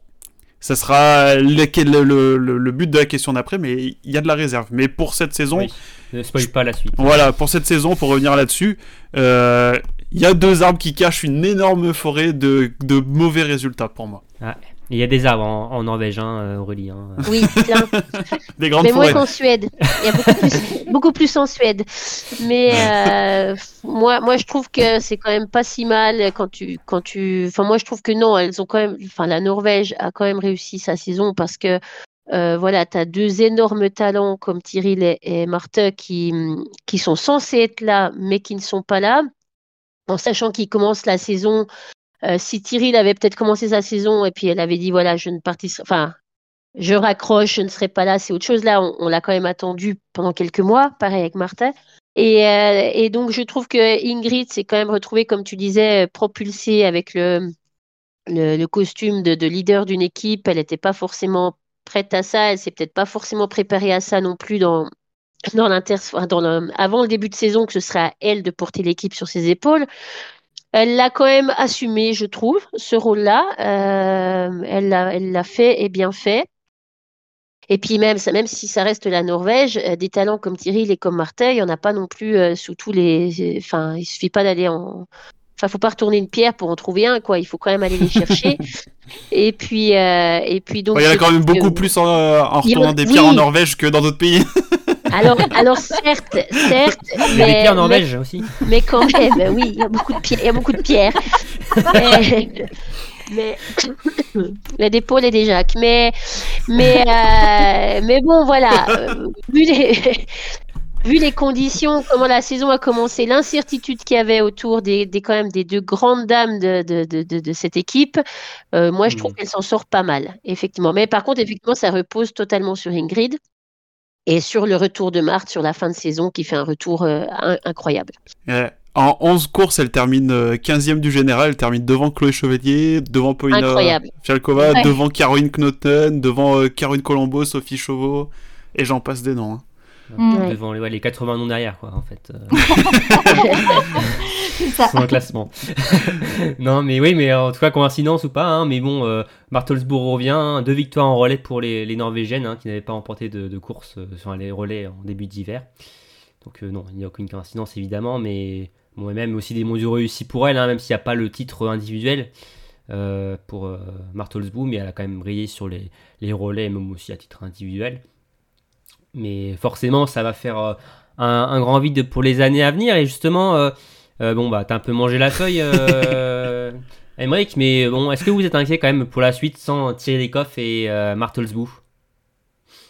ça sera le, le, le, le but de la question d'après, mais il y a de la réserve. Mais pour cette saison, Oui. Ne spoil pas la suite. voilà, pour cette saison, pour revenir là-dessus, euh, il y a deux arbres qui cachent une énorme forêt de, de mauvais résultats pour moi. Et Il y a des arbres en, en Norvège, hein, euh, Aurélie. hein. Oui, plein. *laughs* Des grandes Mais moins qu'en Suède. Il y a beaucoup plus, *laughs* beaucoup plus en Suède. Mais euh, moi, moi, je trouve que c'est quand même pas si mal quand tu, quand tu. Enfin, moi, je trouve que non, elles ont quand même. Enfin, la Norvège a quand même réussi sa saison parce que. Euh, voilà, tu as deux énormes talents comme Tyrell et, et Marthe qui, qui sont censés être là, mais qui ne sont pas là. En sachant qu'ils commencent la saison, euh, si Tyrell avait peut-être commencé sa saison et puis elle avait dit voilà, je ne participe, enfin, je raccroche, je ne serai pas là, c'est autre chose. Là, on, l'a quand même attendu pendant quelques mois, pareil avec Martin. Et, euh, et donc, je trouve que Ingrid s'est quand même retrouvée, comme tu disais, propulsée avec le, le, costume de, de leader d'une équipe. Elle n'était pas forcément prête à ça, elle s'est peut-être pas forcément préparée à ça non plus dans, dans dans avant le début de saison, que ce serait à elle de porter l'équipe sur ses épaules. Elle l'a quand même assumé, je trouve, ce rôle-là. Euh, elle l'a, elle l'a fait et bien fait. Et puis même, ça- même si ça reste la Norvège, euh, des talents comme Tyrell et comme Martin, il n'y en a pas non plus euh, sous tous les. Enfin, il suffit pas d'aller en. Enfin, faut pas retourner une pierre pour en trouver un, quoi. Il faut quand même aller les chercher. *laughs* et puis, euh, et puis donc. Ouais, Il y en a quand même que- beaucoup plus en, retournant des pierres oui. en Norvège que dans d'autres pays. *laughs* Alors, alors certes, certes, Il y a des mais, pierres en mais Norvège aussi. Mais quand même, oui, il y a beaucoup de pierres. Il y a beaucoup de pierres. *laughs* mais, mais- et des Jacques. Mais, mais, euh, mais bon, voilà. Vu les, vu les conditions, comment la saison a commencé, l'incertitude qu'il y avait autour des, des, quand même des deux grandes dames de, de, de, de, de cette équipe, euh, moi, je trouve Mm. qu'elle s'en sort pas mal, effectivement. Mais par contre, effectivement, ça repose totalement sur Ingrid. Et sur le retour de Marthe sur la fin de saison qui fait un retour euh, in- incroyable. Ouais. En 11 courses, elle termine euh, 15e du général, elle termine devant Chloé Chevalier, devant Paulina. Fialkova, Ouais. devant Caroline Knoten, devant euh, Caroline Colombo, Sophie Chauveau, et j'en passe des noms. hein. Mm. Devant les, ouais, les 80 noms derrière, quoi, en fait. euh, *laughs* C'est ça. sur le classement. *laughs* non, mais oui, mais en tout cas, coïncidence ou pas, hein, mais bon, euh, Bartelsbourg revient, deux victoires en relais pour les, les Norvégiennes, hein, qui n'avaient pas remporté de, de course euh, sur les relais en début d'hiver. Donc euh, non, il n'y a aucune coïncidence évidemment, mais bon, et même aussi des mondiaux réussis pour elle, hein, même s'il n'y a pas le titre individuel euh, pour euh, Martelsbourg, mais elle a quand même brillé sur les, les relais, même aussi à titre individuel. Mais forcément, ça va faire euh, un, un grand vide pour les années à venir, et justement, euh, euh, bon, bah, t'as un peu mangé la feuille, euh, *laughs* Emmerich, mais bon, est-ce que vous êtes inquiet quand même pour la suite sans Thierry Lecoff et euh, Martelsbourg?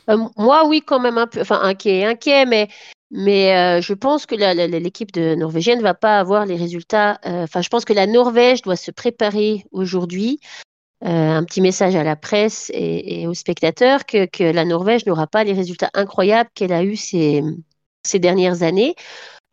Euh, moi, oui, quand même un peu, enfin inquiet, inquiet, mais, mais euh, je pense que l'équipe de norvégienne va pas avoir les résultats. euh, Enfin, je pense que la Norvège doit se préparer aujourd'hui. Euh, un petit message à la presse et, et aux spectateurs que, que la Norvège n'aura pas les résultats incroyables qu'elle a eu ces, ces dernières années.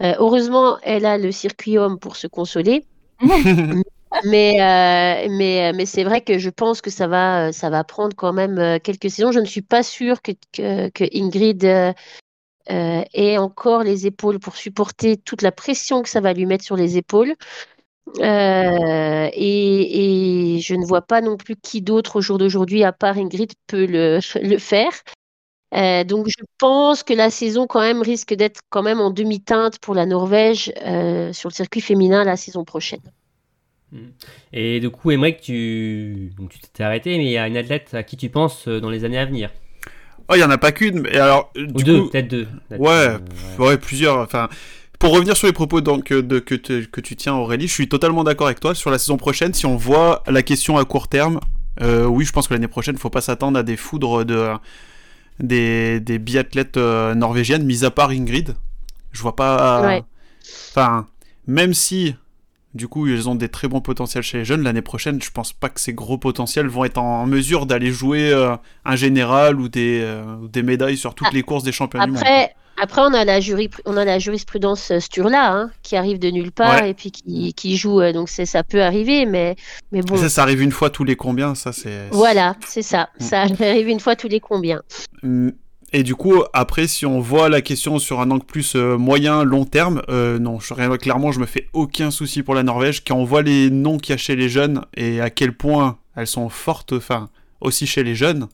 Euh, heureusement, elle a le circuit homme pour se consoler. *laughs* Mais, euh, mais, mais c'est vrai que je pense que ça va, ça va prendre quand même quelques saisons. Je ne suis pas sûre que, que, que Ingrid euh, ait encore les épaules pour supporter toute la pression que ça va lui mettre sur les épaules. Euh, et, et je ne vois pas non plus qui d'autre au jour d'aujourd'hui, à part Ingrid, peut le, *laughs* le faire. Euh, donc je pense que la saison quand même risque d'être quand même en demi-teinte pour la Norvège euh, sur le circuit féminin la saison prochaine. Et du coup, Emmerich, tu donc tu t'es arrêté, mais il y a une athlète à qui tu penses dans les années à venir Oh, il y en a pas qu'une, mais alors, Ou du deux, coup, peut-être deux. peut-être, Ouais, euh, ouais. ouais, plusieurs. Enfin, pour revenir sur les propos donc, euh, de, que, te- que tu tiens, Aurélie, je suis totalement d'accord avec toi. Sur la saison prochaine, si on voit la question à court terme, euh, oui, je pense que l'année prochaine, faut pas s'attendre à des foudres de des, des biathlètes euh, norvégiennes, mis à part Ingrid. Je vois pas. Ouais. Enfin, même si. Du coup, ils ont des très bons potentiels chez les jeunes. L'année prochaine, je pense pas que ces gros potentiels vont être en mesure d'aller jouer un général ou des, des médailles sur toutes Ah, les courses des championnats du monde. Après, on, a la jury, on a la jurisprudence euh, Sturla hein, qui arrive de nulle part Ouais. et puis qui, qui joue. euh, Donc ça peut arriver, mais, mais bon. Ça, ça arrive une fois tous les combien, ça c'est. Voilà, c'est ça. Mm. Ça arrive une fois tous les combien. Mm. Et du coup, après, si on voit la question sur un angle plus euh, moyen, long terme, euh, non, je, clairement, je me fais aucun souci pour la Norvège. Quand on voit les noms qu'il y a chez les jeunes et à quel point elles sont fortes, enfin, aussi chez les jeunes,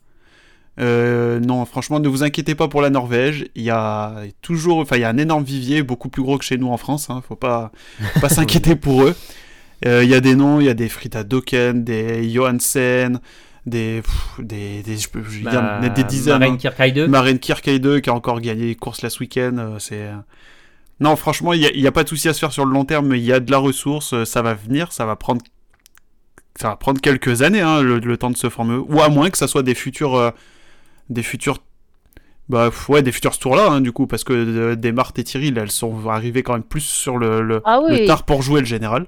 euh, non, franchement, ne vous inquiétez pas pour la Norvège. Il y a toujours, enfin, il y a un énorme vivier, beaucoup plus gros que chez nous en France. Hein, faut pas, pas *laughs* s'inquiéter pour eux. Il y a des noms, il y a des Frida Doken, des Johansen, des, des, des, je peux, je Bah, dire, des dizaines. Maren hein. Kirkheide. Maren Kirkheide qui a encore gagné les courses last week-end. euh, c'est non, franchement, il n'y a, pas de souci à se faire sur le long terme. Il y a de la ressource, euh, ça va venir, ça va prendre, ça va prendre quelques années, hein, le, le temps de se former. Ou à moins que ça soit des futurs, euh, des futurs, bah ouais, des futurs ce tour-là, hein, du coup, parce que euh, des et Thierry, là, elles sont arrivées quand même plus sur le, le, Ah le oui, tard pour jouer le général.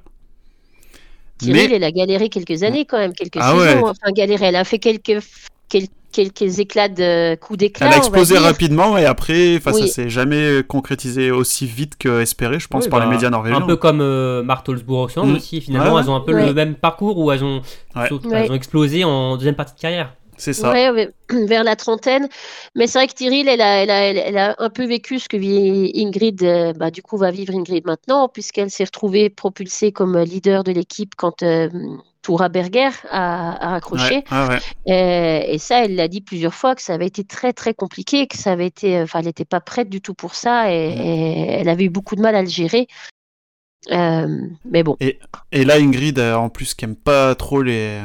Thierry, mais- elle a galéré quelques années quand même, quelques Ah saisons. ouais. Enfin, galéré, elle a fait quelques, quel- quelques éclats de coups d'éclat. Elle a explosé rapidement et après, enfin, ça Oui. s'est jamais concrétisé aussi vite qu'espéré, je pense, Oui, par bah, les médias norvégiens. Un peu comme euh, Martelsbourg Mm. aussi, finalement, Ouais, elles ont un peu ouais. le même parcours où elles ont, Ouais. sauf- Ouais. elles ont explosé en deuxième partie de carrière. C'est ça. Ouais, *clears throat* vers la trentaine. Mais c'est vrai que Tyrell, elle a, elle a, elle a- elle a un peu vécu ce que vit Ingrid, euh, bah, du coup, va vivre Ingrid maintenant, puisqu'elle s'est retrouvée propulsée comme leader de l'équipe quand euh, Toura Berger a, a raccroché. Ouais, ouais. Et, et ça, elle l'a dit plusieurs fois que ça avait été très très compliqué, que ça avait été, enfin, elle n'était pas prête du tout pour ça et, et elle avait eu beaucoup de mal à le gérer. Euh, mais bon, Et là, Ingrid, euh, en plus, qui aime pas trop les,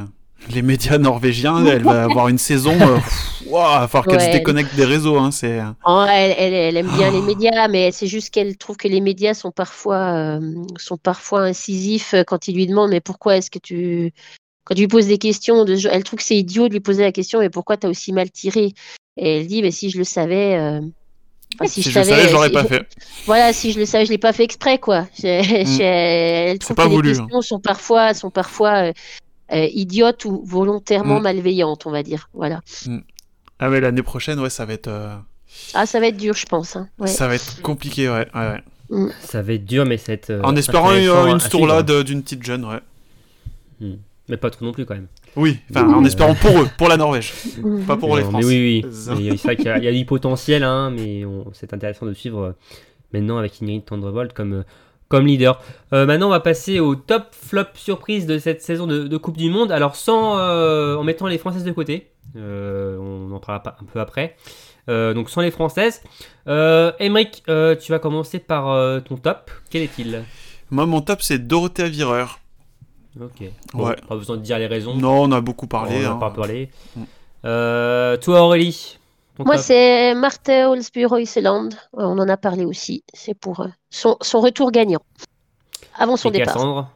les médias norvégiens, elle va avoir une saison. euh, il va falloir qu'elle se déconnecte des réseaux. Hein, c'est... Oh, elle, elle- elle aime bien les médias, mais c'est juste qu'elle trouve que les médias sont parfois, euh, sont parfois incisifs euh, quand ils lui demandent mais pourquoi est-ce que tu, quand tu lui poses des questions, de, elle trouve que c'est idiot de lui poser la question mais pourquoi tu as aussi mal tiré? Et elle dit mais si je le savais, euh, enfin, Si, je le savais, je l'aurais pas fait. Voilà, si je le savais, je l'ai pas fait exprès, quoi. J'ai- *laughs* j'ai- Elle trouve Mm. pas que voulu, les questions sont parfois, sont parfois euh, euh, idiotes ou volontairement Mm. malveillantes, on va dire. Voilà. Ah, mais l'année prochaine, ouais, ça va être, euh, Ah, ça va être dur, je pense. hein. Ouais. ça va être compliqué, ouais. ouais, ouais. Ça va être dur, mais ça va être. euh, En espérant une, intéressant une à tourlade suivre. d'une petite jeune, ouais. Mais pas trop non plus, quand même. Oui, enfin, en espérant pour eux, pour la Norvège, pas pour les Français. mais oui, oui. *laughs* C'est vrai qu'il y a, il y a du potentiel, hein, mais on- c'est intéressant de suivre euh, maintenant avec Ingrid Tendrevold comme, euh, comme leader. Euh, maintenant, on va passer au top flop surprise de cette saison de, de Coupe du Monde. Alors, sans, euh, en mettant les Françaises de côté, Euh, on en parlera un peu après. Donc, sans les Françaises. Euh, tu vas commencer par ton top. Quel est-il? Moi, mon top, c'est Dorothea Vireur. Ok. Bon, Ouais. Pas besoin de dire les raisons. Non, on a beaucoup parlé. on a hein. pas parlé. Mm. Toi, Aurélie? Ton Moi, top c'est Marte Holsby-Royceland. On en a parlé aussi. C'est pour euh, son, son retour gagnant. Avant son Et départ. Cassandre.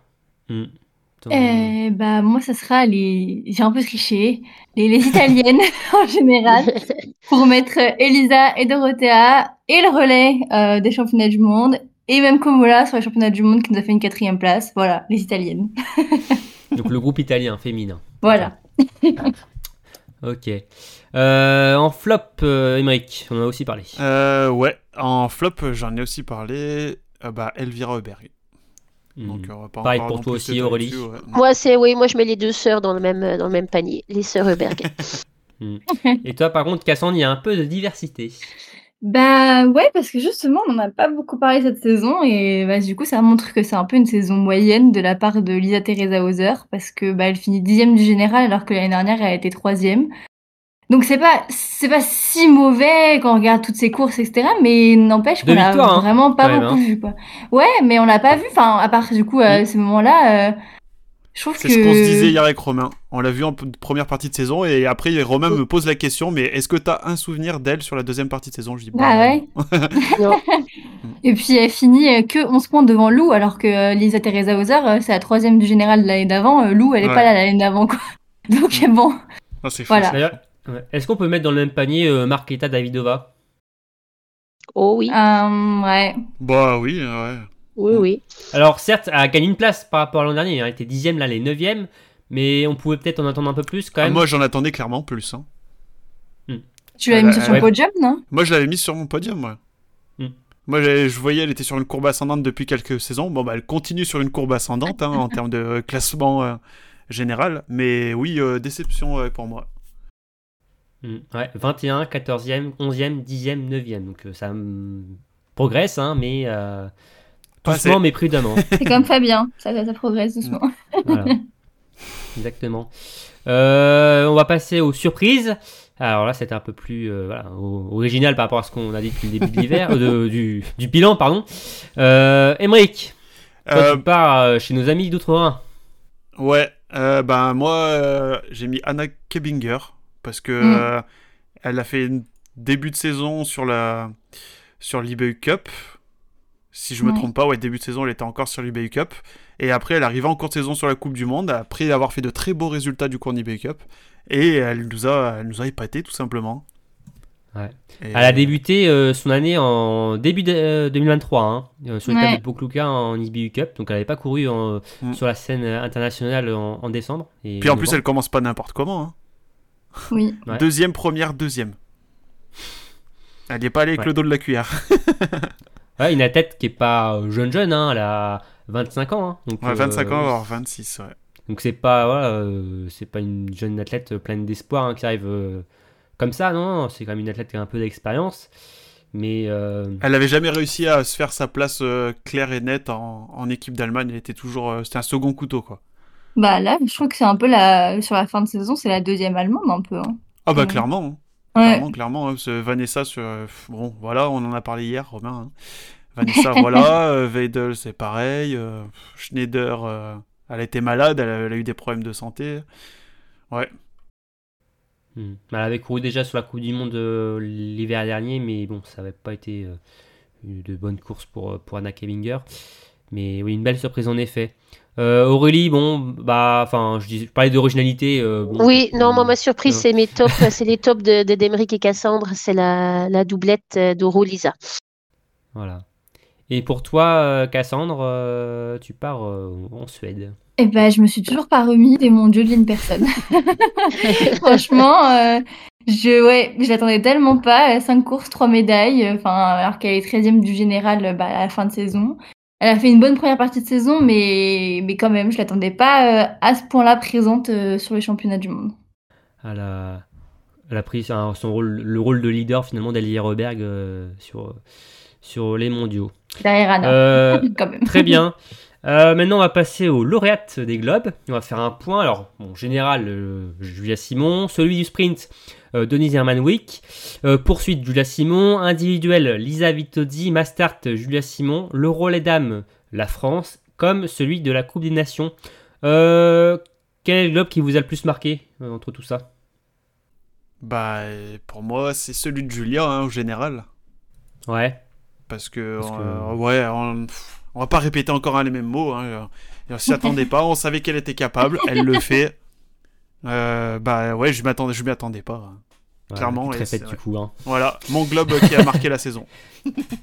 Ton- Euh, bah, moi, ça sera les. J'ai un peu triché. Les, les italiennes *laughs* en général. *laughs* Pour mettre Elisa et Dorothea et le relais euh, des championnats du monde. Et même Komola sur les championnats du monde qui nous a fait une quatrième place. Voilà, les italiennes. Donc le groupe italien féminin. Voilà. *laughs* Ok. Euh, en flop, euh, Emmerich, on en a aussi parlé. Euh, ouais, en flop, j'en ai aussi parlé. euh, bah, Elvira Heuberg. Hmm. Donc, euh, on va pas Pareil pour toi aussi, Aurélie. ouais. Moi, c'est oui, moi je mets les deux sœurs dans le même dans le même panier, les sœurs Heuberg. *laughs* *laughs* Et toi, par contre, Cassandre, il y a un peu de diversité. Bah ouais, parce que justement, on n'en a pas beaucoup parlé cette saison et bah, du coup, ça montre que c'est un peu une saison moyenne de la part de Lisa Teresa Hauser parce que bah, elle finit dixième du général alors que l'année dernière elle a été troisième. Donc c'est pas c'est pas si mauvais quand on regarde toutes ces courses etc. Mais n'empêche qu'on a hein, vraiment pas même, beaucoup hein. vu quoi. Ouais, mais on l'a pas vu. Enfin, à part du coup à ces moments-là, euh, je trouve C'est que ce qu'on se disait hier avec Romain. On l'a vu en première partie de saison et après Romain me pose la question mais est-ce que t'as un souvenir d'elle sur la deuxième partie de saison? Je dis Bah ouais. Non. *laughs* *laughs* Et puis elle finit euh, que 11 points devant Lou, alors que euh, Lisa Teresa Hauser, euh, c'est la troisième du général de l'année d'avant. Euh, Lou, elle est Ouais. pas là l'année d'avant, quoi. *laughs* Donc bon, Ah, c'est fou, Voilà. Ouais. est-ce qu'on peut mettre dans le même panier euh, Marketa Davidova? Oh oui, euh, ouais. Bah oui, ouais. oui, oui. Alors, certes, elle a gagné une place par rapport à l'an dernier. Elle était dixième, là, elle est neuvième. Mais on pouvait peut-être en attendre un peu plus quand Ah, même. moi j'en attendais clairement plus. hein. Tu l'as Ouais, mis sur ouais. son Ouais. podium, non? Moi je l'avais mise sur mon podium, moi. Mm. Moi je voyais, elle était sur une courbe ascendante depuis quelques saisons. Bon, bah elle continue sur une courbe ascendante hein, en termes de classement euh, général. Mais oui, euh, déception euh, pour moi. Mm, ouais, 21, 14e, 11e, 10e, 9e. Donc euh, ça mm, progresse, hein, mais euh, doucement, mais prudemment. *laughs* C'est comme Fabien, ça, ça progresse doucement. Voilà. *laughs* Exactement. Euh, on va passer aux surprises. Alors là, c'était un peu plus euh, voilà, original par rapport à ce qu'on a dit depuis le début de l'hiver, euh, de- du, du bilan, pardon. Euh, Emmerich, toi, Euh, tu pars euh, chez nos amis d'Outre-Rhin. Ouais, euh, ben moi euh, j'ai mis Anna Kebinger parce que Mm. euh, elle a fait début de saison sur la sur l'eBay Cup. Si je me Ouais. trompe pas, ouais, début de saison, elle était encore sur l'eBay Cup et après elle arrive en cours de saison sur la Coupe du monde après avoir fait de très beaux résultats du en eBay Cup et elle nous a elle nous a épaté tout simplement. Ouais. Et- Elle a débuté euh, son année en début de, euh, 2023 hein, euh, sur les Ouais. de Pokluka en ISBU Cup. Donc elle n'avait pas couru en- Mm. sur la scène internationale en, en décembre. Et Puis en plus elle commence pas n'importe comment. hein. Oui. Ouais. Deuxième, première, deuxième. Elle n'est pas allée avec Ouais. le dos de la cuillère. *laughs* Ouais, une athlète qui est pas euh, jeune jeune, hein, elle a 25 ans. hein, donc, Ouais, 25 euh, ans, voire 26, ouais. Donc c'est pas voilà, euh, c'est pas une jeune athlète pleine d'espoir hein, qui arrive euh, comme ça, non, c'est quand même une athlète qui a un peu d'expérience. Mais euh, Elle avait jamais réussi à se faire sa place euh, claire et nette en, en équipe d'Allemagne. Elle était toujours, euh, c'était un second couteau quoi. Bah là, je trouve que c'est un peu la sur la fin de saison, c'est la deuxième allemande un peu. hein. Ah bah Ouais. clairement, hein. Ouais. clairement, clairement. hein, parce que Vanessa sur, euh, bon voilà, on en a parlé hier, Romain. hein. Vanessa, *laughs* voilà. euh, Weidel, c'est pareil. euh, Schneider, euh, elle a été malade, elle a, elle a eu des problèmes de santé. Ouais. hmm, elle avait couru déjà sur la Coupe du Monde euh, l'hiver dernier, mais bon, ça n'avait pas été euh, de bonnes courses pour, pour Anna Kevinger. Mais oui, une belle surprise en effet. Euh, Aurélie, bon, bah, enfin, je, dis- je parlais d'originalité. euh, bon, Oui, non, moi, ma surprise, euh, c'est mes tops, *laughs* c'est les tops de, de Demeric et Cassandre, c'est la, la doublette euh, d'Oro Lisa. Voilà. Et pour toi, Cassandre, euh, tu pars euh, en Suède. Et bah, je me suis toujours pas remis de mon dieu de d'une personne. *laughs* Franchement, euh, je ouais, je l'attendais tellement pas. 5 courses, 3 médailles. Enfin, alors qu'elle est 13e du général bah, à la fin de saison. Elle a fait une bonne première partie de saison, mais, mais quand même, je l'attendais pas euh, à ce point-là présente euh, sur les championnats du monde. Elle a, elle a pris son rôle, le rôle de leader finalement d'Elie Reberg euh, sur, sur les mondiaux. Derrière Anna, Euh, *laughs* quand même. Très bien. Euh, maintenant, on va passer aux lauréates des globes. On va faire un point. Alors, bon, général, euh, Julia Simon. Celui du sprint, euh, Denise Hermanwick. Euh, poursuite, Julia Simon. Individuel, Lisa Vitozzi. Mastart, Julia Simon. Le relais dames, la France. Comme celui de la Coupe des Nations. Euh, quel est le globe qui vous a le plus marqué euh, entre tout ça? Bah pour moi, c'est celui de Julia hein, au général. Ouais. Parce que, Parce que- ouais, on, on va pas répéter encore hein, les mêmes mots. Hein, et on s'y *laughs* attendait pas, on savait qu'elle était capable, elle le fait. Euh, bah ouais, je m'attendais, je m'y attendais pas. hein. Ouais, Clairement, faite c'est du coup. hein. Voilà, mon globe qui a *laughs* marqué la saison.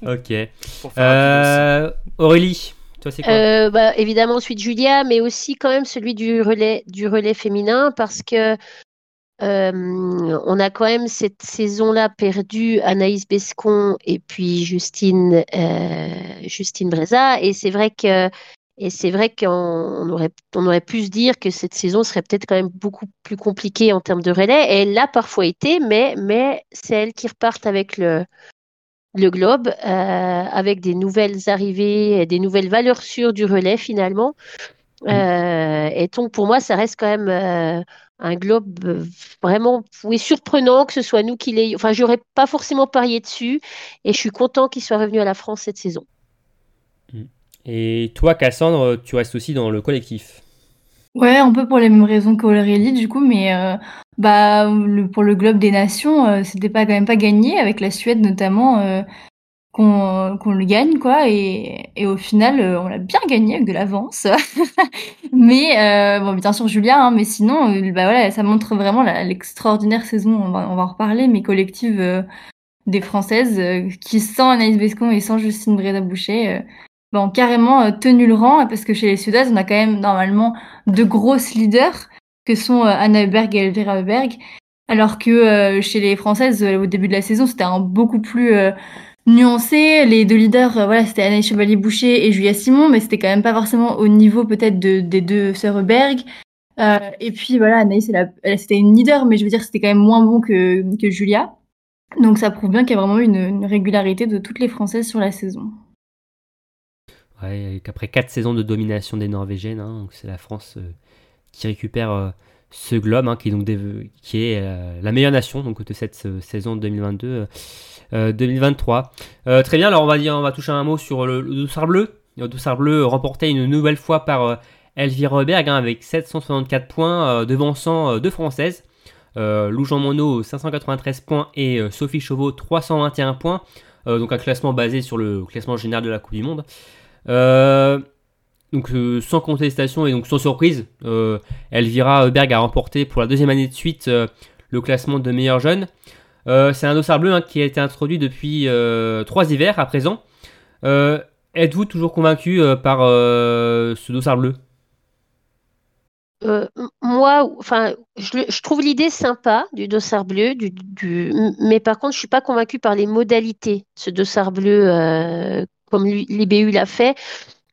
Ok. Euh, Aurélie, toi c'est quoi Euh, bah, évidemment, ensuite Julia, mais aussi quand même celui du relais, du relais féminin, parce que euh, on a quand même cette saison-là perdu Anaïs Bescon et puis Justine, euh, Justine Breza, et c'est vrai que et c'est vrai qu'on on aurait, on aurait pu se dire que cette saison serait peut-être quand même beaucoup plus compliquée en termes de relais, et elle l'a parfois été, mais, mais c'est elle qui repartent avec le, le globe euh, avec des nouvelles arrivées, des nouvelles valeurs sûres du relais finalement. Euh, et donc pour moi, ça reste quand même euh, un globe vraiment oui, surprenant que ce soit nous qui l'ayons. Enfin, j'aurais pas forcément parié dessus et je suis content qu'il soit revenu à la France cette saison. Et toi, Cassandre, tu restes aussi dans le collectif. Ouais, un peu pour les mêmes raisons qu'Aurélie, du coup, mais euh, bah, pour le Globe des Nations, euh, c'était quand même pas gagné, avec la Suède notamment, euh, qu'on le gagne, quoi, et, au final, euh, on l'a bien gagné avec de l'avance. *laughs* mais, bon, bien sûr, Julia, hein, mais sinon, bah voilà, ça montre vraiment l'extraordinaire saison, on va, en reparler, mais collective des Françaises, qui sans Anaïs Bescon et sans Justine Breda-Boucher, bah, ont carrément euh, tenu le rang, parce que chez les Suédoises, on a quand même normalement de grosses leaders que sont euh, Anna Heuberg et Elvira Heuberg, alors que euh, chez les Françaises, au début de la saison, c'était un beaucoup plus nuancé. Les deux leaders, voilà, c'était Anaïs Chevalier-Boucher et Julia Simon, mais c'était quand même pas forcément au niveau peut-être de, des deux sœurs Heuberg. Euh, et puis voilà, Anaïs, c'était une leader, mais je veux dire, c'était quand même moins bon que, que Julia. Donc ça prouve bien qu'il y a vraiment une, une régularité de toutes les Françaises sur la saison. Qu'après 4 saisons de domination des Norvégiennes, hein, c'est la France euh, qui récupère euh, ce globe, hein, qui est donc euh, la meilleure nation de cette saison 2022. euh, 2023. Euh, très bien, alors on va dire, on va toucher un mot sur le, le bleu. Le dossard bleu remporté une nouvelle fois par Elvire Berg hein, avec 764 points, devançant deux Françaises. Lou Jean Monod 593 points et Sophie Chauveau 321 points. Donc un classement basé sur le classement général de la Coupe du Monde. Euh, donc euh, sans contestation et donc sans surprise, euh, Elvira Berg a remporté pour la deuxième année de suite le classement de meilleure jeune. C'est un dossard bleu hein, qui a été introduit depuis trois hivers à présent. Êtes-vous toujours convaincu par ce dossard bleu? Moi, je, trouve l'idée sympa du dossard bleu, mais par contre, je suis pas convaincue par les modalités. Ce dossard bleu, comme l'IBU l'a fait,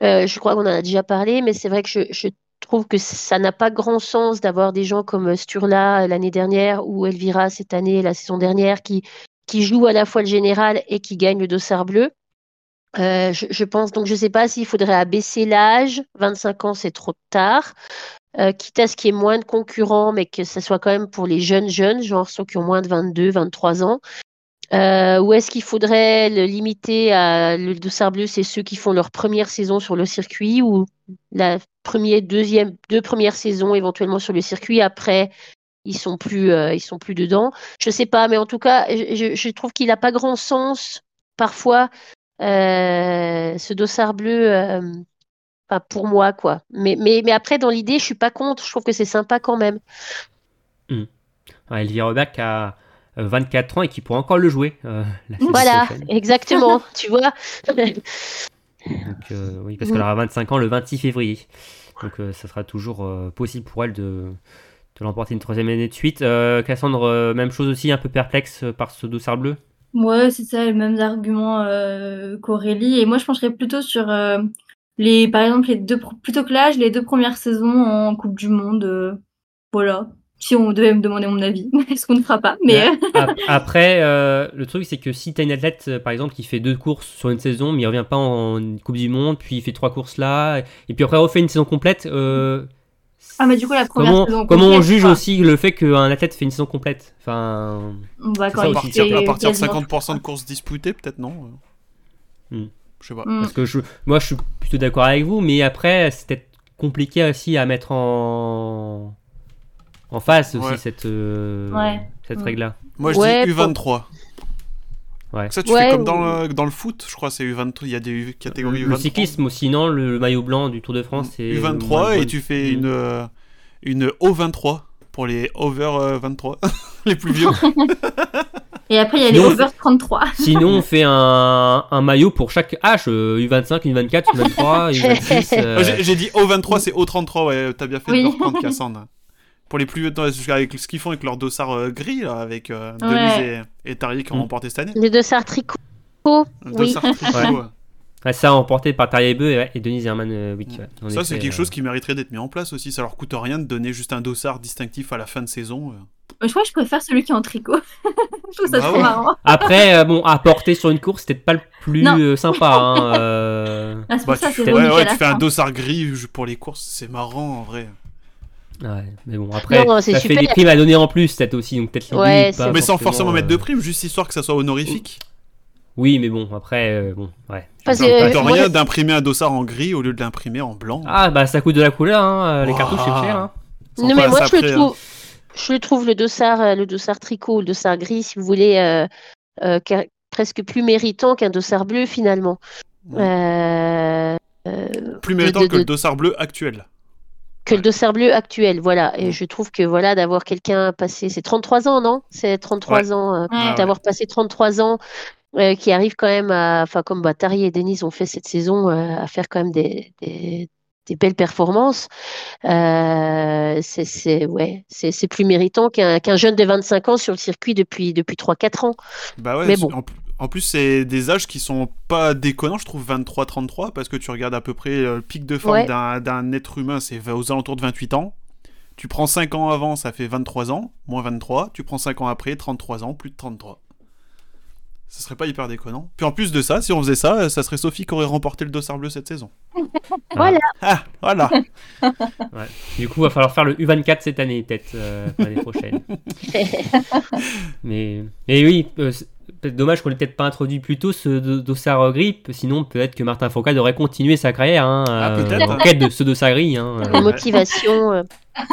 Euh, je crois qu'on en a déjà parlé, mais c'est vrai que je, trouve que ça n'a pas grand sens d'avoir des gens comme Sturla euh, l'année dernière ou Elvira cette année, la saison dernière, qui, qui jouent à la fois le général et qui gagnent le dossard bleu. Euh, je, pense donc, je sais pas s'il faudrait abaisser l'âge. 25 ans, c'est trop tard. Euh, quitte à ce qu'il y ait moins de concurrents, mais que ce soit quand même pour les jeunes jeunes, genre ceux qui ont moins de 22, 23 ans. Euh, ou est-ce qu'il faudrait le limiter à le dossard bleu, c'est ceux qui font leur première saison sur le circuit ou la première, deuxième, deux premières saisons éventuellement sur le circuit. Après, ils sont plus, euh, ils sont plus dedans? Je sais pas, mais en tout cas, je, trouve qu'il n'a pas grand sens parfois euh, ce dossard bleu. euh, Enfin, pour moi, quoi. Mais, mais, après, dans l'idée, je suis pas contre. Je trouve que c'est sympa quand même. Ouais, Elvira qui a 24 ans et qui pourra encore le jouer. euh, la saison Voilà, prochaine. exactement. *laughs* tu vois? Donc, euh, oui, parce qu'elle aura 25 ans le 26 février. Donc euh, ça sera toujours euh, possible pour elle de, de l'emporter une troisième année de suite. Euh, Cassandre, euh, même chose aussi, un peu perplexe par ce dossard bleu? Ouais, c'est ça, les mêmes arguments euh, qu'Aurélie. Et moi, je pencherais plutôt sur euh, les, par exemple, les deux, plutôt que l'âge, les deux premières saisons en Coupe du Monde. euh, voilà. Si on devait me demander mon avis, *laughs* ce qu'on ne fera pas. Mais euh, Ap- Après, euh, le truc, c'est que si tu as une athlète, euh, par exemple, qui fait deux courses sur une saison, mais il revient pas en Coupe du Monde, puis il fait trois courses là, et puis après refait une saison complète. euh, Ah, mais du coup, la première comment, saison comment on juge quoi. aussi le fait qu'un athlète fait une saison complète? Enfin, on va quand ça partir, à partir de quasiment- 50% de courses disputées, peut-être non. Hmm. Je sais pas. Mm. Parce que je, moi, je suis plutôt d'accord avec vous, mais après, c'est peut-être compliqué aussi à mettre en, en face aussi Ouais. cette, euh, Ouais. cette Mm. règle-là. Moi, je Ouais, dis pour- U23. Ouais. Ça, tu Ouais, fais comme ou- dans le, dans le foot, je crois, c'est U23. Il y a des U- catégories Le U23. cyclisme aussi, non le, le maillot blanc du Tour de France, c'est U23 moins et tu fais Mm. une, euh, une O23 pour les over euh, 23, *laughs* les plus vieux. *laughs* Et après, il y a les Sinon, over 33. *laughs* Sinon, on fait un, un maillot pour chaque euh, U25, U24, U23, U26. euh, Euh, J'ai j'ai dit O23, c'est O33, ouais, t'as bien fait Oui. de le reprendre, Cassandre. Pour les plus vieux, avec ce qu'ils font avec leur dossard euh, gris, là, avec euh, Ouais. Denise et, et Tariq qui ont Mm. remporté cette année. Les dossards tricot. Un Oui. dossard tricot, Ouais. ça, emporté par Thierry Beu et, et Denise Herman euh, Wick. ouais. En Ça, c'est quelque euh, chose qui mériterait d'être mis en place aussi. Ça leur coûte rien de donner juste un dossard distinctif à la fin de saison. euh. Je crois que je préfère celui qui est en tricot. *laughs* je trouve ça Bah trop ouais. marrant. Après, euh, bon, à porter sur une course, c'est peut-être pas le plus euh, sympa. hein, euh, *laughs* Ah, Bah, tu fais, ouais, tu fais un dossard gris pour les courses, c'est marrant en vrai. Ouais, mais bon, après, Non, ça fait super. des primes à donner en plus, peut-être aussi, donc peut-être Ouais, pas Mais sans forcément euh, mettre de prime, juste histoire que ça soit honorifique. Oui, mais bon, après, euh, bon, ouais. Parce Ça que, euh, rien d'imprimer un dossard en gris au lieu de l'imprimer en blanc. Ah, bah ça coûte de la couleur, hein, euh, les Ouah. cartouches, c'est cher. Hein. Non, mais moi, je le hein. trouve, je le trouve le dossard, euh, le dossard tricot, le dossard gris, si vous voulez, euh, euh, presque plus méritant qu'un dossard bleu finalement. Ouais. Euh, euh, Plus méritant de- que le dossard bleu actuel. Que le dossard bleu actuel, voilà. Et Mm. je trouve que voilà, d'avoir quelqu'un passé, c'est 33 ans, non? C'est 33 ans, euh, Ouais. Ah ouais. d'avoir passé 33 ans, euh, qui arrive quand même à, enfin, comme bah, Tari et Denise ont fait cette saison, euh, à faire quand même des, des, des belles performances. Euh, c'est, ouais, c'est, c'est plus méritant qu'un, jeune de 25 ans sur le circuit depuis, depuis 3-4 ans. Bah ouais, Mais c'est- bon. en, en plus, c'est des âges qui sont pas déconnants, je trouve, 23-33, parce que tu regardes à peu près euh, le pic de forme Ouais. d'un, être humain, c'est aux alentours de 28 ans. Tu prends 5 ans avant, ça fait 23 ans, moins 23. Tu prends 5 ans après, 33 ans, plus de 33. Ce serait pas hyper déconnant. Puis en plus de ça, si on faisait ça, ça serait Sophie qui aurait remporté le dossard bleu cette saison. *laughs* Voilà. Ah, voilà. *laughs* Du coup, il va falloir faire le U24 cette année, peut-être, euh, l'année prochaine. *laughs* mais, mais oui, euh, peut-être dommage qu'on l'ait peut-être pas introduit plus tôt ce do- dossard euh, grippe, sinon peut-être que Martin Fourcade aurait continué sa carrière hein, Ah, euh, peut-être. en quête de ce dossard gris. Hein, Une euh, motivation. euh,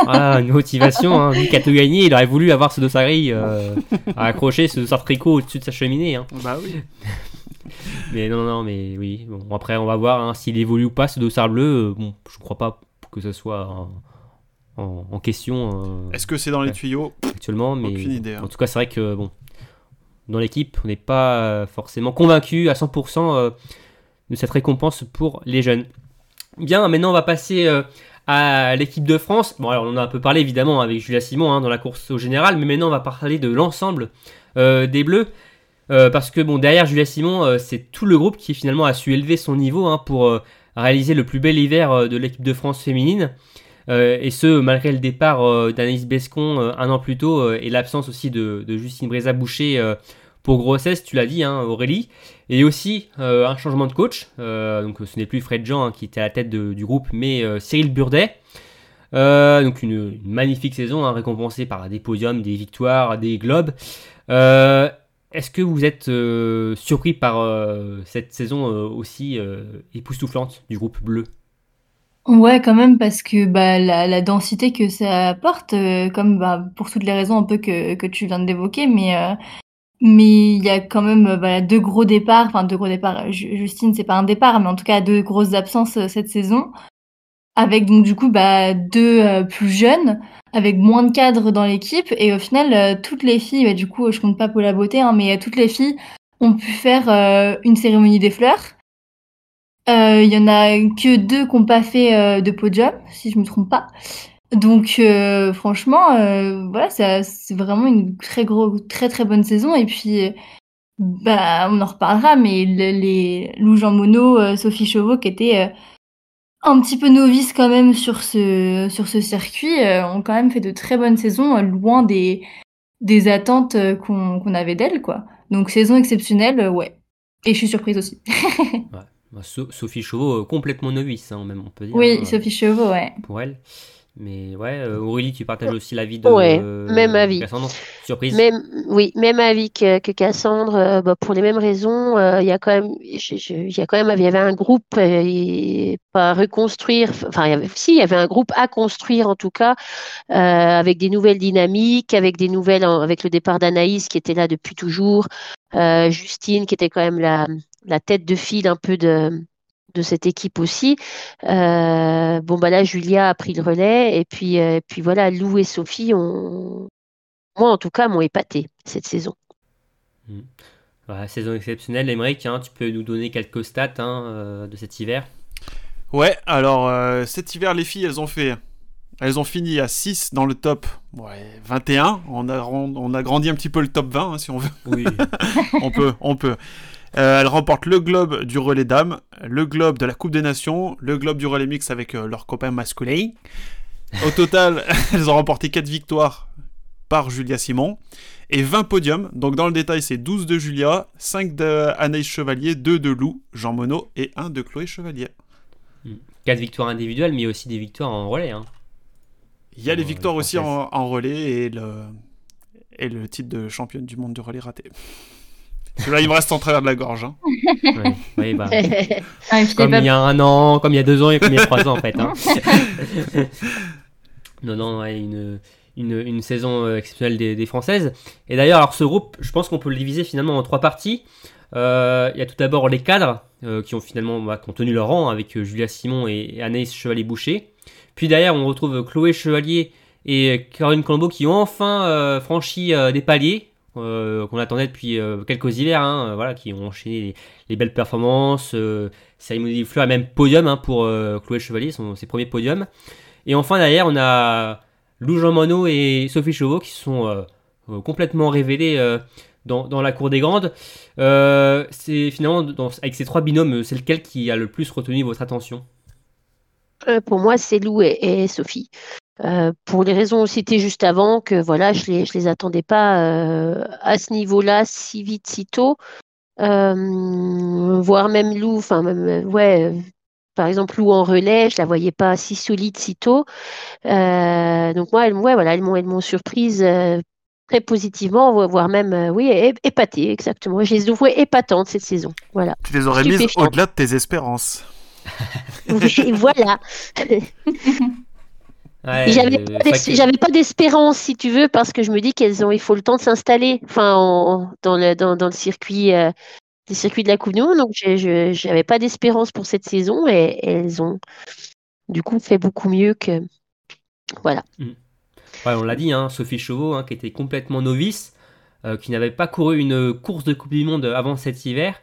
voilà, *laughs* une motivation, hein, vu qu'à tout gagner, il aurait voulu avoir ce dossard gris euh, *laughs* à accrocher ce dossard tricot au-dessus de sa cheminée. Hein. bah oui. *laughs* Mais non, non, mais oui. Bon, après, on va voir hein, s'il évolue ou pas ce dossard bleu. euh, bon, je crois pas que ce soit en, en- en question euh, Est-ce que c'est dans les tuyaux? Actuellement. Mais Aucune idée, hein. en tout cas, c'est vrai que bon, dans l'équipe, on n'est pas euh, forcément convaincu à 100% euh, de cette récompense pour les jeunes. Bien, maintenant, on va passer euh, à l'équipe de France. Bon, alors, on en a un peu parlé évidemment avec Julia Simon hein, dans la course au général, mais maintenant, on va parler de l'ensemble des Bleus. Parce que bon, derrière Julia Simon, c'est tout le groupe qui finalement a su élever son niveau hein, pour réaliser le plus bel hiver de l'équipe de France féminine. Euh, et ce, malgré le départ euh, Bescon euh, un an plus tôt euh, et l'absence aussi de, Justine Bréza-Boucher euh, pour grossesse, tu l'as dit, hein, Aurélie. Et aussi un changement de coach. Donc ce n'est plus Fred Jean hein, qui était à la tête du groupe, mais Cyril Burdet. Donc une, magnifique saison, hein, récompensée par des podiums, des victoires, des globes. Est-ce que vous êtes surpris par cette saison aussi époustouflante du groupe bleu? Ouais, quand même, parce que bah, la, la densité que ça apporte, euh, comme bah, pour toutes les raisons un peu que, que tu viens d'évoquer, mais euh, mais il y a quand même bah, deux gros départs, enfin deux gros départs. Ju- Justine, c'est pas un départ, mais en tout cas deux grosses absences cette saison, avec donc du coup bah, deux plus jeunes, avec moins de cadres dans l'équipe, et au final toutes les filles, bah, du coup je compte pas pour la beauté, hein, mais toutes les filles ont pu faire une cérémonie des fleurs. Euh, Il y en a que deux qui n'ont pas fait euh, de podium, si je me trompe pas. Donc euh, franchement, euh, voilà, c'est vraiment une très gros, très très bonne saison. Et puis, bah, on en reparlera, mais le- les Lou Jean Monod, euh, Sophie Chauveau, qui étaient un petit peu novices quand même sur ce sur ce circuit, ont quand même fait de très bonnes saisons, loin des des attentes qu'on avait d'elles, quoi. Donc saison exceptionnelle, ouais. Et je suis surprise aussi. *laughs* Sophie Chauveau, euh, complètement novice, hein, même on peut dire. Oui, hein, Sophie Chauveau, ouais. Pour elle. Mais ouais, euh, Aurélie, tu partages aussi l'avis de Ouais, euh, même avis. Cassandre Surprise Même, oui, même avis que, que Cassandre, euh, bah, pour les mêmes raisons. euh, Il y a quand même, il y a quand même, il y avait un groupe euh, et à reconstruire. Enfin, il y avait, si, il y avait un groupe à construire en tout cas, euh, avec des nouvelles dynamiques, avec des nouvelles, avec le départ d'Anaïs qui était là depuis toujours, euh, Justine qui était quand même la, la tête de file un peu de de cette équipe aussi. Euh, bon bah là Julia a pris le relais et puis euh, puis voilà Lou et Sophie ont moi en tout cas m'ont épaté cette saison. Voilà, saison exceptionnelle, Emmerich, hein, tu peux nous donner quelques stats hein, euh, de cet hiver? Ouais, alors euh, cet hiver, les filles, elles ont fait. Elles ont fini à 6 dans le top ouais, 21. On a, on a grandi un petit peu le top 20, hein, si on veut. Oui. *laughs* on peut, on peut. Euh, elles remportent le globe du relais dames, le globe de la Coupe des Nations, le globe du relais mix avec euh, leurs copains masculins. Au total, *laughs* elles ont remporté 4 victoires par Julia Simon et 20 podiums. Donc dans le détail, c'est 12 de Julia, 5 de Anaïs Chevalier, 2 de Lou, Jean Monod et 1 de Chloé Chevalier. 4 victoires individuelles, mais aussi des victoires en relais. Hein. Il y a les Ouais, victoires aussi en relais et le, et le titre de championne du monde du relais raté. Celui-là, il me reste en travers de la gorge. hein. Bah, *laughs* Ah, comme il y a un an, comme il y a deux ans et comme il y a trois ans en fait. hein. *laughs* non, non, ouais, une, une, une saison euh, exceptionnelle des, des Françaises. Et d'ailleurs, alors ce groupe, je pense qu'on peut le diviser finalement en trois parties. Euh, Il y a tout d'abord les cadres euh, qui ont finalement bah, qui ont tenu leur rang avec euh, Julia Simon et, et Anaïs Chevalier-Boucher. Puis derrière, on retrouve Chloé Chevalier et Caroline Colombo qui ont enfin euh, franchi euh, des paliers euh, qu'on attendait depuis euh, quelques hivers, hein, euh, voilà, qui ont enchaîné les, les belles performances, cérémonie des fleurs et même podium hein, pour Chloé Chevalier, son, ses premiers podiums. Et enfin derrière, on a Lou Jean Monod et Sophie Chauveau qui sont complètement révélés dans, la cour des grandes. C'est finalement avec ces trois binômes, c'est lequel qui a le plus retenu votre attention? Pour moi c'est Lou et Sophie. Pour les raisons citées juste avant, que voilà, je les, je les attendais pas à ce niveau-là si vite, si tôt. voire même Lou, enfin même ouais, par exemple Lou en relais, je la voyais pas si solide si tôt. donc moi, elles, ouais, voilà, elles m'ont, elles m'ont surprise très positivement, voire même, euh, oui, épatée, exactement. Je les ai épatantes cette saison. Voilà. Tu les aurais mises au-delà de tes espérances. *laughs* voilà. *laughs* J'avais pas d'espérance, si tu veux, parce que je me dis qu'elles ont, il faut le temps de s'installer, enfin, dans le dans, dans le circuit, euh, de la Coupe Donc, je n'avais pas d'espérance pour cette saison et, elles ont, du coup, fait beaucoup mieux que, voilà. Mm on l'a dit, hein, Sophie Chauveau, hein, qui était complètement novice, euh, qui n'avait pas couru une course de Coupe du Monde avant cet hiver,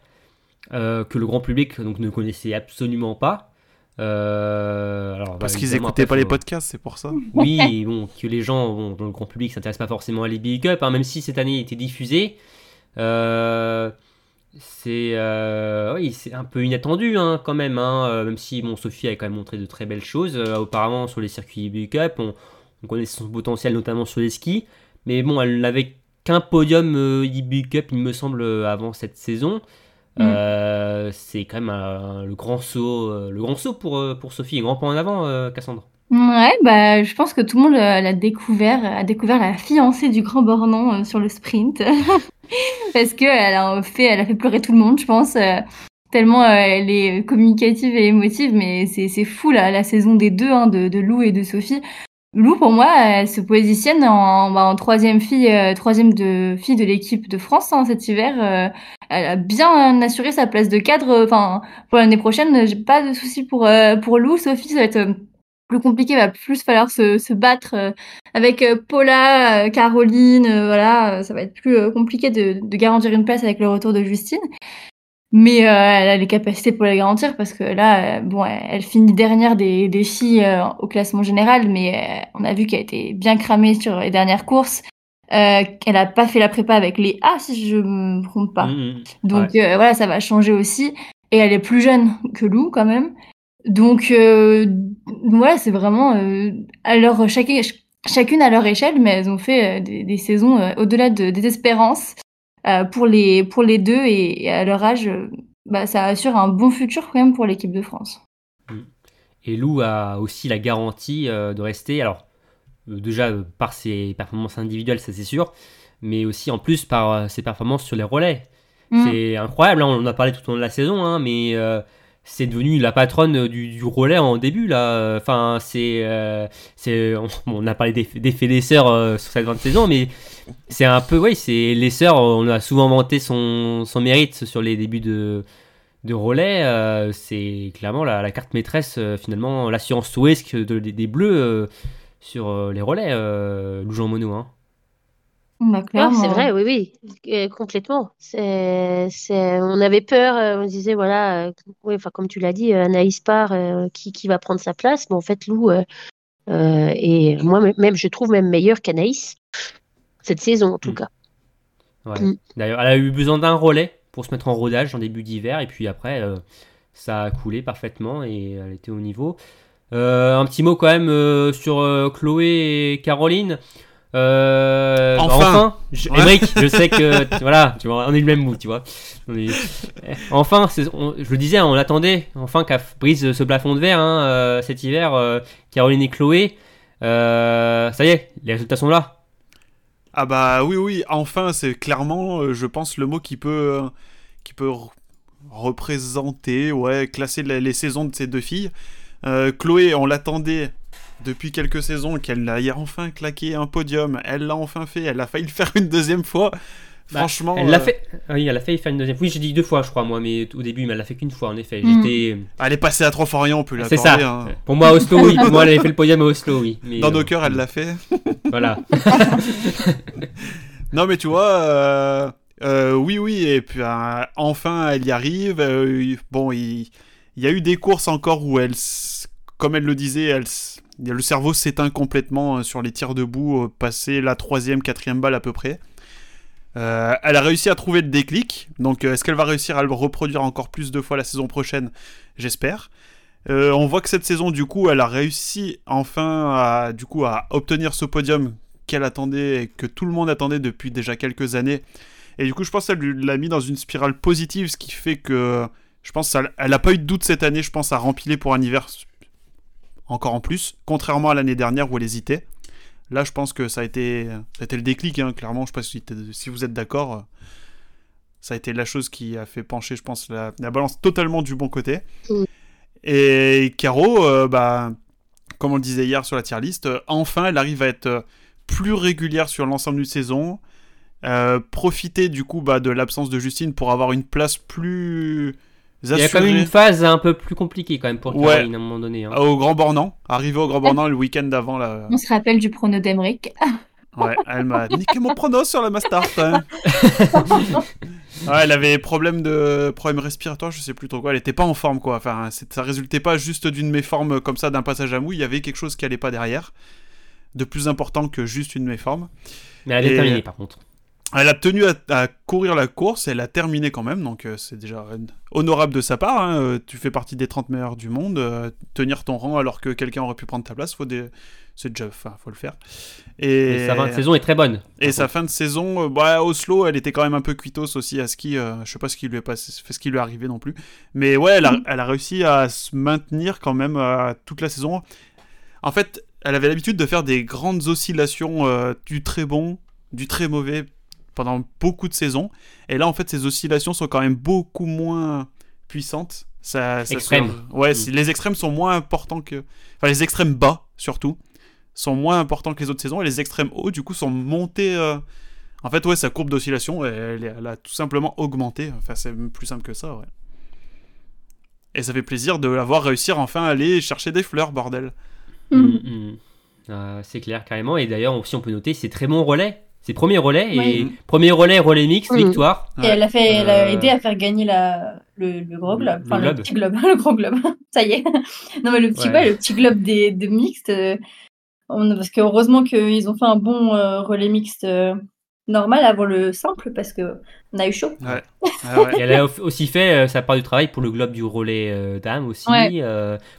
euh, que le grand public donc, ne connaissait absolument pas. Euh, alors, Parce qu'ils n'écoutaient pas les podcasts, c'est pour ça. *laughs* Oui, bon, que les gens, bon, le grand public, s'intéresse pas forcément à les Big Up, hein, même si cette année il était diffusé. c'est oui, c'est un peu inattendu quand même, même si bon, Sophie a quand même montré de très belles choses auparavant sur les circuits Big Up. On, on connaît son potentiel notamment sur les skis. Mais bon, elle n'avait qu'un podium euh, e Cup, il me semble, avant cette saison. Mm. Euh, c'est quand même le grand saut, euh, le grand saut pour, euh, pour Sophie, un grand point en avant, Cassandre. Ouais, bah, je pense que tout le monde l'a découvert, a découvert la fiancée du Grand Bornand sur le sprint, *laughs* parce que elle a fait, elle a fait pleurer tout le monde, je pense, tellement elle est communicative et émotive, mais c'est fou la, la saison des deux, hein, de, de Lou et de Sophie. Lou, pour moi, elle se positionne en, bah, en troisième fille, euh, troisième de fille de l'équipe de France hein, cet hiver. Euh, elle a bien assuré sa place de cadre. Enfin, pour l'année prochaine, j'ai pas de soucis pour euh, pour Lou. Sophie, ça va être plus compliqué, va plus falloir se, se battre avec Paula, Caroline. voilà, ça va être plus compliqué de, de garantir une place avec le retour de Justine. Mais euh, elle a les capacités pour la garantir parce que là, euh, bon, elle, finit dernière des, des filles euh, au classement général, mais on a vu qu'elle a été bien cramée sur les dernières courses. elle a pas fait la prépa avec les A, si je me trompe pas. Mmh, mmh. Donc voilà, ça va changer aussi. Et elle est plus jeune que Lou quand même. Donc voilà, c'est vraiment à leur chacune, chacune à leur échelle, mais elles ont fait des, des saisons au-delà de, des espérances. Euh, pour, les, pour les deux et, à leur âge, euh, bah, ça assure un bon futur quand même pour l'équipe de France. Mm. Et Lou a aussi la garantie euh, de rester, alors déjà par ses performances individuelles, ça c'est sûr, mais aussi en plus par ses performances sur les relais. Mm. C'est incroyable, hein, on en a parlé tout au long de la saison, hein, mais c'est devenu la patronne du, relais en début là. Enfin, c'est, c'est, on, a parlé des, des sœurs sur cette fin de saison, mais c'est un peu, oui, c'est les sœurs. On a souvent vanté son, mérite sur les débuts de, de relais. Euh, c'est clairement la, carte maîtresse, euh, finalement, l'assurance touesque des Bleus euh, sur les relais, Lou Jean Monod. Hein. Bah, c'est vrai, oui, oui, complètement. C'est, on avait peur, on disait, voilà, oui, enfin, comme tu l'as dit, Anaïs part, qui, qui va prendre sa place. Mais en fait, Lou, et moi, même, je trouve même meilleur qu'Anaïs cette saison en tout mm. cas. Mm. D'ailleurs, elle a eu besoin d'un relais pour se mettre en rodage en début d'hiver, et puis après, euh, ça a coulé parfaitement et elle était au niveau. Euh, un petit mot quand même euh, sur Chloé et Caroline. Enfin, enfin je, je sais que *laughs* voilà, tu vois, on est le même mot, tu vois. enfin, je le disais, on attendait enfin qu'elle brise ce plafond de verre hein, cet hiver. Caroline et Chloé, ça y est, les résultats sont là. Ah bah oui, oui, enfin, c'est clairement, euh, je pense, le mot qui peut, euh, qui peut représenter, ouais, classer les, saisons de ces deux filles. Euh, Chloé, on l'attendait depuis quelques saisons qu'elle ait enfin claqué un podium. Elle l'a enfin fait, elle a failli le faire une deuxième fois. Bah, Franchement. Elle l'a euh, fait. Oui, elle a failli faire une deuxième. Oui, j'ai dit deux fois, je crois, moi, mais au début, mais elle l'a fait qu'une fois, en effet. Hmm. J'étais. Elle est passée à Trois-Forion, on peut C'est ça. Hein. Pour moi, Oslo, oui. Pour *laughs* moi, elle avait fait le podium à Oslo, oui. Mais, Dans nos cœurs, elle l'a fait. *laughs* voilà. *laughs* non, mais tu vois. Euh, euh, oui, oui, et puis enfin, elle y arrive. bon, il, y a eu des courses encore où elle, comme elle le disait, elle, le cerveau s'éteint complètement sur les tirs debout, passer la troisième, quatrième balle à peu près. Euh, elle a réussi à trouver le déclic, donc euh, est-ce qu'elle va réussir à le reproduire encore plus de fois la saison prochaine? J'espère. Euh, on voit que cette saison, du coup, elle a réussi enfin à, du coup, à obtenir ce podium qu'elle attendait et que tout le monde attendait depuis déjà quelques années. Et du coup, je pense qu'elle l'a mis dans une spirale positive, ce qui fait que je pense qu'elle n'a pas eu de doute cette année, je pense, à remplir pour un hiver encore en plus, contrairement à l'année dernière où elle hésitait. Là, je pense que ça a été, ça a été le déclic, hein, clairement. Je ne sais pas si, si vous êtes d'accord. Ça a été la chose qui a fait pencher, je pense, la, balance totalement du bon côté. Mm. Et Caro, euh, bah, comme on le disait hier sur la tier list, euh, enfin, elle arrive à être euh, plus régulière sur l'ensemble d'une saison. profiter du coup bah, de l'absence de Justine pour avoir une place plus il y a quand même une phase un peu plus compliquée quand même pour Caroline à un moment donné. Hein. Au Grand Bornand, arrivé au Grand Bornand le week-end d'avant. La... On se rappelle du prono d'Emeric. ouais, elle m'a niqué mon prono sur la Mastart. Hein. *laughs* ouais, elle avait problème de problème respiratoire, je sais plus trop quoi. Elle était pas en forme quoi. Enfin, ça résultait pas juste d'une méforme comme ça d'un passage à mouille. Il y avait quelque chose qui allait pas derrière, de plus important que juste une méforme. Mais elle est terminée par contre. Elle a tenu à, courir la course, elle a terminé quand même, donc euh, c'est déjà honorable de sa part. Hein. Euh, tu fais partie des 30 meilleurs du monde. Euh, tenir ton rang alors que quelqu'un aurait pu prendre ta place, faut des... c'est déjà, enfin, faut le faire. Et... sa fin de saison est très bonne. Et sa fin de saison, bah, Oslo, elle était quand même un peu cuitos aussi à ski. je sais pas ce qui lui est passé, ce qui lui est arrivé non plus. Mais ouais, elle a, mm. elle a réussi à se maintenir quand même toute la saison. En fait, elle avait l'habitude de faire des grandes oscillations du très bon, du très mauvais pendant beaucoup de saisons. Et là, en fait, ces oscillations sont quand même beaucoup moins puissantes. Ça, Ouais, mm. les extrêmes sont moins importants que. Enfin, les extrêmes bas, surtout, sont moins importants que les autres saisons. Et les extrêmes hauts, du coup, sont montés. Euh, en fait, ouais, sa courbe d'oscillation, elle, elle, a tout simplement augmenté. Enfin, c'est plus simple que ça, ouais. Et ça fait plaisir de l'avoir réussi enfin à aller chercher des fleurs, bordel. Mm. Mm, euh, c'est clair, carrément. Et d'ailleurs, aussi, on peut noter, c'est très bon relais c'est premier relais et premier relais relais mix victoire. Et elle a fait, elle a euh, aidé à faire gagner la le, le gros globe, enfin le, petit globe, *laughs* le gros globe. Ça y est. *laughs* non mais le petit le petit globe des de mixte. Euh, parce que heureusement qu'ils ont fait un bon euh, relais mixte normal avant le simple parce que on a eu chaud. Ouais. *laughs* et elle a aussi fait sa part du travail pour le globe du relais dame aussi,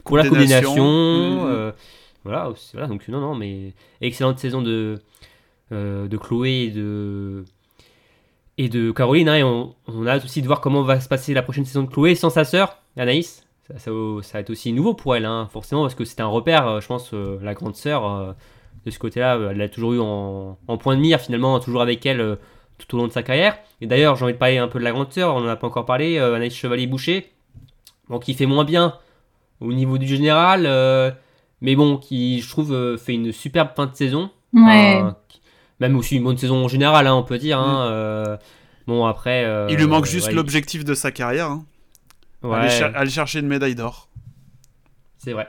pour la combination. Mm. voilà, voilà, donc non non mais excellente saison de euh, de Chloé et de, et de Caroline. Hein, et on, a hâte aussi de voir comment va se passer la prochaine saison de Chloé sans sa sœur, Anaïs. Ça, ça, va être aussi nouveau pour elle, hein, forcément, parce que c'était un repère, euh, je pense, euh, la grande sœur, de ce côté-là, elle l'a toujours eu en, point de mire, finalement, toujours avec elle tout au long de sa carrière. Et d'ailleurs, j'ai envie de parler un peu de la grande sœur, on n'en a pas encore parlé, Anaïs Chevalier-Boucher, bon, qui fait moins bien au niveau du général, mais bon, qui, je trouve, fait une superbe fin de saison. Ouais même aussi une bonne saison en général, hein, on peut dire. Hein, mm. euh, bon, après. Euh, il lui manque juste l'objectif de sa carrière. Hein. Aller, chercher une médaille d'or. C'est vrai.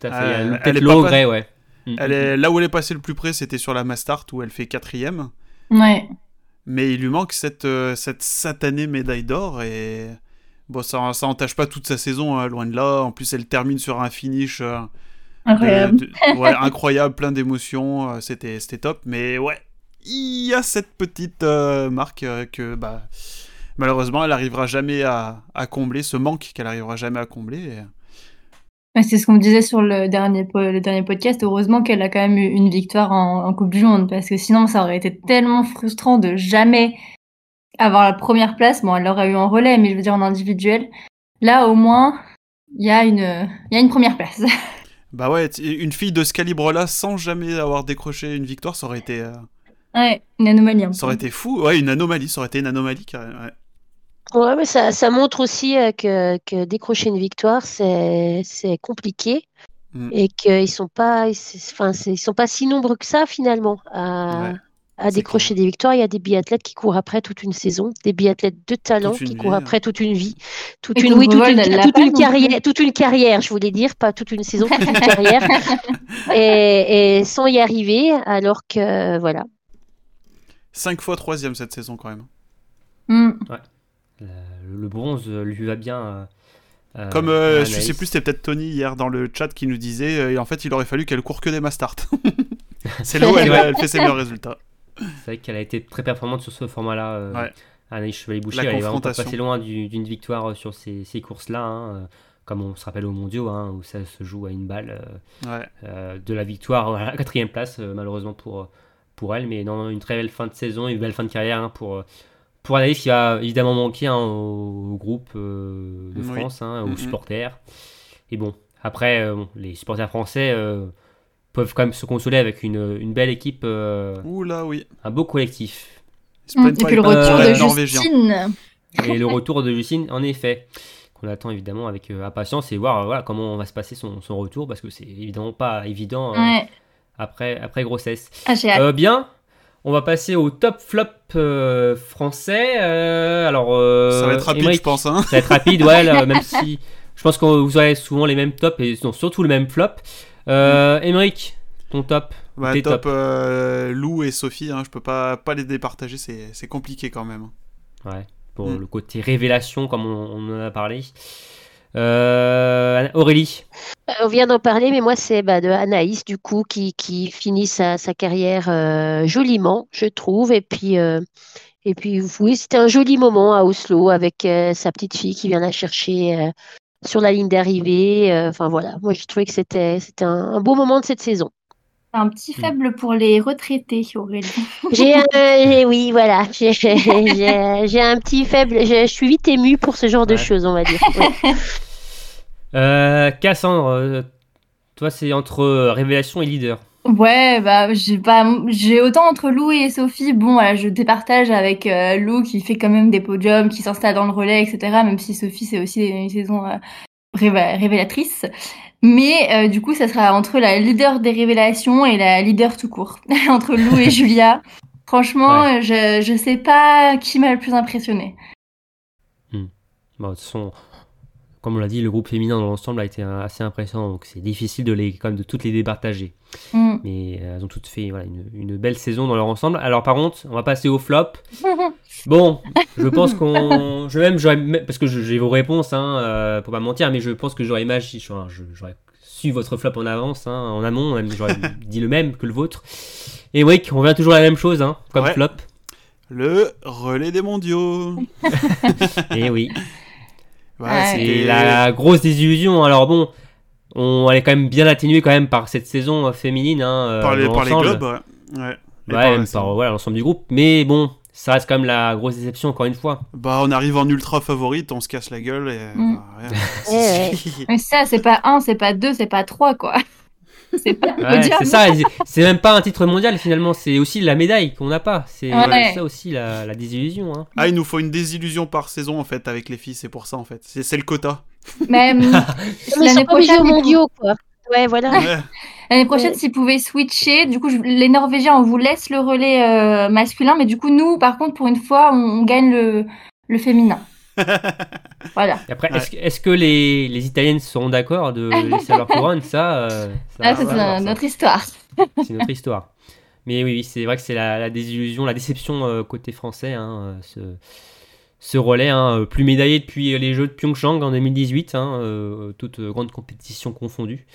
Tout à fait. Euh, elle est regret, ouais. Mm, elle est, mm, là où elle est passée le plus près, c'était sur la Mastart où elle fait quatrième. Ouais. Mais il lui manque cette, cette satanée médaille d'or et bon, ça, ça entache pas toute sa saison, hein, loin de là. En plus, elle termine sur un finish Incroyable. ouais, incroyable, plein d'émotions, euh, c'était, c'était top. Mais ouais, il y a cette petite euh, marque euh, que bah, malheureusement elle n'arrivera jamais à, à, combler, ce manque qu'elle n'arrivera jamais à combler. C'est ce qu'on disait sur le dernier, le dernier podcast. Heureusement qu'elle a quand même eu une victoire en, en, Coupe du Monde, parce que sinon ça aurait été tellement frustrant de jamais avoir la première place. Bon, elle l'aurait eu en relais, mais je veux dire en individuel. Là, au moins, il y, a une, y a une première place. *laughs* Bah ouais, une fille de ce calibre-là, sans jamais avoir décroché une victoire, ça aurait été. Euh, ouais, une anomalie. Ça aurait été fou. Ouais, une anomalie, ça aurait été une anomalie carrément. Ouais. Ouais, mais ça, ça montre aussi euh, que, que, décrocher une victoire, c'est compliqué mm. et qu'ils sont pas, enfin, ils sont pas si nombreux que ça finalement à, à décrocher des victoires. Il y a des biathlètes qui courent après toute une saison, des biathlètes de talent qui courent après toute une vie, toute une, oui, toute une, carrière, toute une carrière, je voulais dire, pas toute une saison, toute une carrière, *laughs* et, sans y arriver, alors que voilà. Cinq fois troisième cette saison quand même. Mm. Le, bronze lui va bien. Euh, euh, Comme euh, je sais plus, c'était peut-être Tony hier dans le chat qui nous disait, en fait, il aurait fallu qu'elle court que des mastart. *laughs* C'est là où elle, *laughs* elle fait ses meilleurs résultats. C'est vrai qu'elle a été très performante sur ce format-là. Euh, Anaïs Chevalier-Boucher, elle est vraiment pas passée loin d'une victoire sur ces, ces courses-là. Hein. comme on se rappelle aux mondiaux, hein, où ça se joue à une balle Ouais. euh, de la victoire à la quatrième place, euh, malheureusement pour, pour elle. Mais non, une très belle fin de saison, une belle fin de carrière hein, pour, pour Anaïs qui va évidemment manquer hein, au, groupe euh, de Oui. France, hein, aux Mhm. supporters. Et bon, après, euh, bon, les supporters français euh, peuvent quand même se consoler avec une, une belle équipe, euh, Ouh là, oui. un beau collectif. Et puis le retour de. Justine. Et le retour de Justine, en effet, qu'on attend évidemment avec euh, impatience et voir euh, voilà, comment va se passer son, son retour, parce que c'est évidemment pas évident euh, Ouais. après, après grossesse. Ah. Euh, bien, on va passer au top flop euh, français. Euh, alors, euh, Ça va être rapide, je pense. Hein. Ça va être rapide, ouais, là, même si je pense que vous aurez souvent les mêmes tops et non, surtout le même flop. Euh, Émeric, ton top Bah, Tes top euh, Lou et Sophie, hein, je peux pas, pas les départager, c'est c'est compliqué quand même. Ouais, pour Mm. le côté révélation, comme on, on en a parlé. Euh, Aurélie, Euh, On vient d'en parler, mais moi, c'est bah, de Anaïs, du coup, qui, qui finit sa, sa carrière euh, joliment, je trouve. Et puis, euh, et puis oui, c'était un joli moment à Oslo avec euh, sa petite fille qui vient la chercher euh, sur la ligne d'arrivée. Euh, Enfin, voilà, moi, j'ai trouvé que c'était, c'était un, un beau moment de cette saison. Un petit faible pour les retraités, Aurélie. *laughs* J'ai un, j'ai- oui, voilà, *laughs* j'ai, j'ai, j'ai un petit faible, je, suis vite émue pour ce genre de choses, on va dire. *laughs* Ouais. euh, Cassandre, euh, toi c'est entre révélation et leader. Ouais, bah j'ai pas, j'ai autant entre Lou et Sophie. Bon, voilà, je départage avec euh, Lou qui fait quand même des podiums, qui s'installe dans le relais, etc. Même si Sophie c'est aussi une saison euh, révé- révélatrice. Mais euh, du coup, ça sera entre la leader des révélations et la leader tout court, *laughs* entre Lou et Julia. Franchement, Ouais. je je sais pas qui m'a le plus impressionné. Bon, de toute façon, comme on l'a dit, le groupe féminin dans l'ensemble a été assez impressionnant, donc c'est difficile de, les, quand même, de toutes les départager. Mm. Mais euh, elles ont toutes fait voilà, une, une belle saison dans leur ensemble. Alors par contre, on va passer au flop. *laughs* Bon, je pense qu'on. Je même, j'aurais parce que j'ai vos réponses, hein, euh, pour pas mentir, mais je pense que j'aurais imaginé. J'aurais su votre flop en avance, hein, en amont, même j'aurais *laughs* dit le même que le vôtre. Et oui, on revient toujours à la même chose, hein, comme Ouais. flop. Le relais des mondiaux. Et oui. *laughs* Ouais, c'était- la grosse désillusion. Alors bon, on elle est quand même bien atténuée quand même par cette saison euh, féminine. Hein, euh, par les, par les l'ensemble. globes, ouais. Ouais. Et Ouais, par même la- par voilà, l'ensemble du groupe. Mais bon, ça reste quand même la grosse déception encore une fois. Bah, on arrive en ultra favorite, on se casse la gueule et. Mm. bah, rien. Ouais, *laughs* Mais ça, c'est pas un, c'est pas deux, c'est pas trois, quoi. C'est pas le Ouais, c'est ça, c'est même pas un titre mondial finalement, c'est aussi la médaille qu'on n'a pas. C'est Ouais. ça aussi la, la désillusion. Hein. Ah, il nous faut une désillusion par saison en fait avec les filles, c'est pour ça en fait. C'est c'est le quota. Même *laughs* l'année prochaine, mondiaux, quoi. Ouais, voilà. Ouais. L'année prochaine, s'ils pouvaient switcher, du coup, je- les Norvégiens, on vous laisse le relais euh, masculin, mais du coup, nous, par contre, pour une fois, on, on gagne le, le féminin. Voilà. Et après, Ouais. est-ce que- est-ce que les, les Italiennes seront d'accord de laisser leur couronne Ça, euh, ça Ah, c'est ça. notre histoire. c'est notre histoire. Mais oui, oui, c'est vrai que c'est la, la désillusion, la déception euh, côté français, hein, euh, ce, ce relais, hein, plus médaillé depuis les Jeux de Pyeongchang en 2018, hein, euh, toutes grandes compétitions confondues.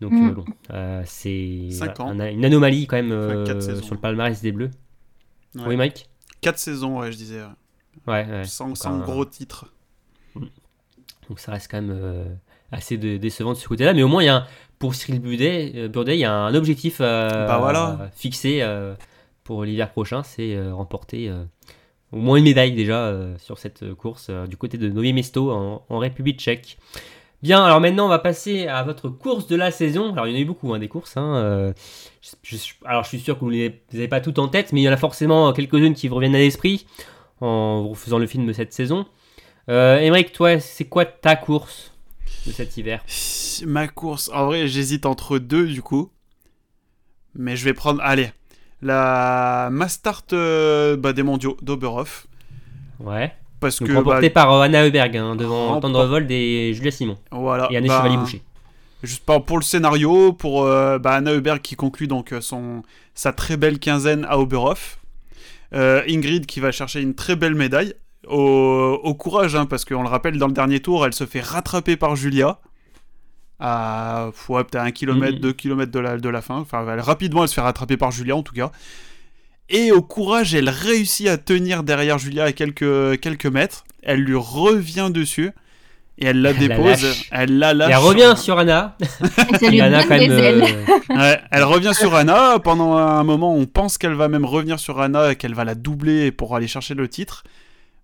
Donc Mm. euh, bon, euh, c'est voilà, un- une anomalie quand même Enfin, euh, sur le palmarès des Bleus. Ouais. Oui, Mike? Quatre saisons, ouais, je disais. Ouais, ouais. Sans, sans un- gros titres. Donc ça reste quand même euh, assez dé- décevant de ce côté-là. Mais au moins, il y a un- pour Cyril Burdet, euh, Burdet, il y a un objectif euh, Bah voilà. fixé pour l'hiver prochain, c'est remporter au moins une médaille déjà sur cette course du côté de Novi Mesto en, en République tchèque. Bien, alors maintenant on va passer à votre course de la saison. Alors il y en a eu beaucoup hein, des courses. hein, je- je- alors je suis sûr que vous ne les avez pas toutes en tête, mais il y en a forcément quelques-unes qui vous reviennent à l'esprit en faisant le film de cette saison. Euh, toi, c'est quoi ta course de cet hiver Ma course, en vrai, j'hésite entre deux du coup. Mais je vais prendre, allez, la Mastart euh, bah, des mondiaux d'Oberhof. Ouais. Parce Donc que, remporté bah, par euh, Anna Heuberg hein, devant Remport- Tendrevold et Julia Simon. voilà, Et Anne bah, Chevalier-Boucher. Juste pour le scénario, pour euh, bah, Anna Heuberg qui conclut donc son, sa très belle quinzaine à Oberhof. Euh, Ingrid qui va chercher une très belle médaille. Au, au courage, hein, parce qu'on le rappelle, dans le dernier tour, elle se fait rattraper par Julia. À ouais, peut-être un kilomètre, Mhm. deux kilomètres de la, de la fin. Enfin, elle- rapidement, elle se fait rattraper par Julia en tout cas. Et au courage, elle réussit à tenir derrière Julia à quelques, quelques mètres. Elle lui revient dessus. Et elle la Elle dépose. Elle la Et lâche. elle revient sur Anna. *laughs* Et quand même, euh, Ouais, elle revient sur Anna. Pendant un moment, on pense qu'elle va même revenir sur Anna et qu'elle va la doubler pour aller chercher le titre.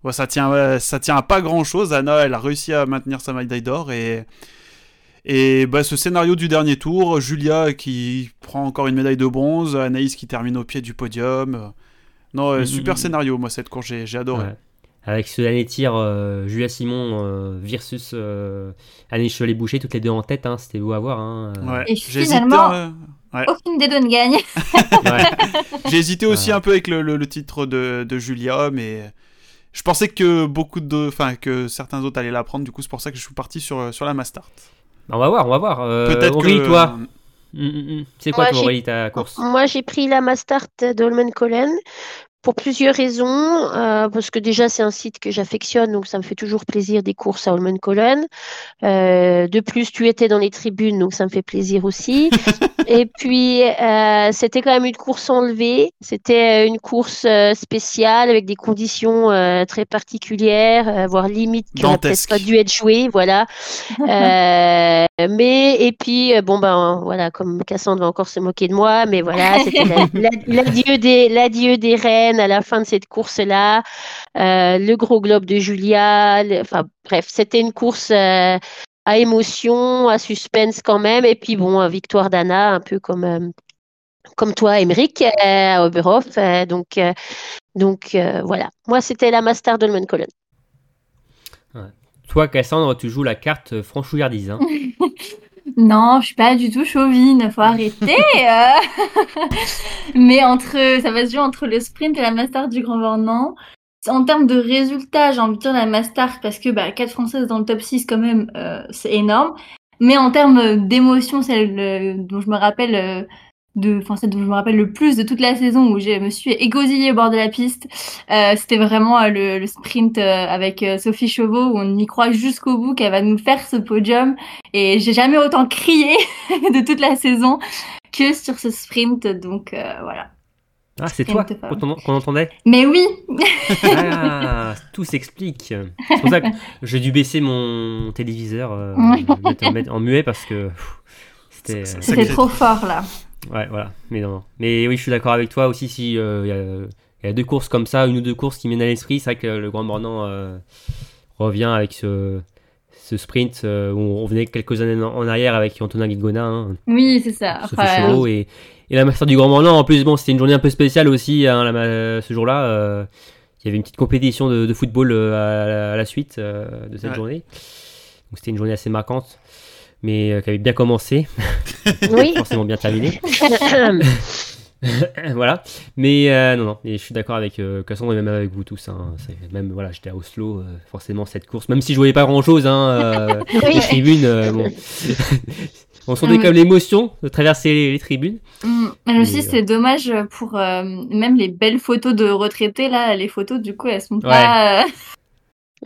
Ouais, ça tient, ça tient à pas grand chose. Anna, elle a réussi à maintenir sa médaille d'or et et bah, ce scénario du dernier tour, Julia qui prend encore une médaille de bronze, Anaïs qui termine au pied du podium. Non, euh, Mhm. super scénario, moi cette course, j'ai j'ai adoré. Ouais. Avec ce dernier tir, euh, Julia Simon euh, versus euh, Annie Cholet-Boucher, toutes les deux en tête, hein, c'était beau à voir. Hein, euh. Ouais. Et finalement- euh, ouais. Aucune des deux ne gagne. *laughs* Ouais. J'ai hésité aussi Ouais. un peu avec le, le- le titre de, de Julia, mais je pensais que beaucoup de, enfin que certains autres allaient la prendre. Du coup, c'est pour ça que je suis parti sur sur la Mastart. On va voir, on va voir. Euh, Peut-être Aurélie, que toi, Mm, mm, mm. c'est quoi Moi, toi, Aurélie, ta course Moi, j'ai pris la Mastart d'Holmen Collen pour plusieurs raisons. euh, parce que déjà, c'est un site que j'affectionne, donc ça me fait toujours plaisir des courses à Holmen Collen. Euh, de plus, tu étais dans les tribunes, donc ça me fait plaisir aussi. *laughs* Et puis, euh, c'était quand même une course enlevée. C'était une course spéciale avec des conditions très particulières, voire limite qui n'aurait peut-être pas dû être jouée. Voilà. Mais et puis bon ben voilà comme Cassandre va encore se moquer de moi mais voilà c'était la- la- *laughs* l'adieu des l'adieu des reines à la fin de cette course là le gros globe de Julia le- enfin bref c'était une course euh, à émotion à suspense quand même et puis bon euh, victoire d'Anna un peu comme euh, comme toi Emeric euh, à Oberhof euh, donc euh, donc euh, voilà moi c'était la Master Dolmen Colon Toi, Cassandre, tu joues la carte franchouillardise. Hein. *laughs* Non, je suis pas du tout chauvine, faut arrêter. *laughs* euh. *laughs* Mais entre, ça va se jouer entre le sprint et la Master du Grand Bornand. En termes de résultats, j'ai envie de dire la Master parce que bah, 4 Françaises dans le top 6 quand même, euh, c'est énorme. Mais en termes d'émotion, celle euh, dont je me rappelle, euh, de, enfin celle dont je me rappelle le plus de toute la saison où je me suis égosillée au bord de la piste, euh, c'était vraiment euh, le, le sprint euh, avec euh, Sophie Chauveau où on y croit jusqu'au bout qu'elle va nous faire ce podium. Et j'ai jamais autant crié *laughs* de toute la saison que sur ce sprint. Donc euh, voilà. Ah, c'est toi qu'on entendait? Mais oui, Ah, *laughs* tout s'explique. C'est pour ça que j'ai dû baisser mon téléviseur, euh, en- muet parce que c'était. Trop fort là. Ouais, voilà. Mais non, non. Mais oui, je suis d'accord avec toi aussi. Si euh, il y, a- il y a deux courses comme ça, une ou deux courses qui mènent à l'esprit, c'est vrai que le Grand Bornand euh, revient avec ce, ce sprint euh, où on revenait quelques années en arrière avec Antonin Guigona, hein, Oui, c'est ça. Enfin, et, et la Master du Grand Bornand. En plus, bon, c'était une journée un peu spéciale aussi hein, la ce jour-là. il y avait une petite compétition de, de football à, la, à la suite de cette Ouais. journée. Donc c'était une journée assez marquante, mais euh, qui avait bien commencé, *laughs* oui forcément bien terminé. *coughs* voilà. Mais euh, non, non, et je suis d'accord avec euh, Cassandre et même avec vous tous. hein. Même voilà, j'étais à Oslo, euh, forcément cette course, même si je voyais pas grand chose, hein, euh, *laughs* Oui. les tribunes, euh, bon. *laughs* on sentait quand même l'émotion de traverser les, les tribunes. mais aussi c'est dommage pour euh, même les belles photos de retraités là. Les photos du coup elles sont pas.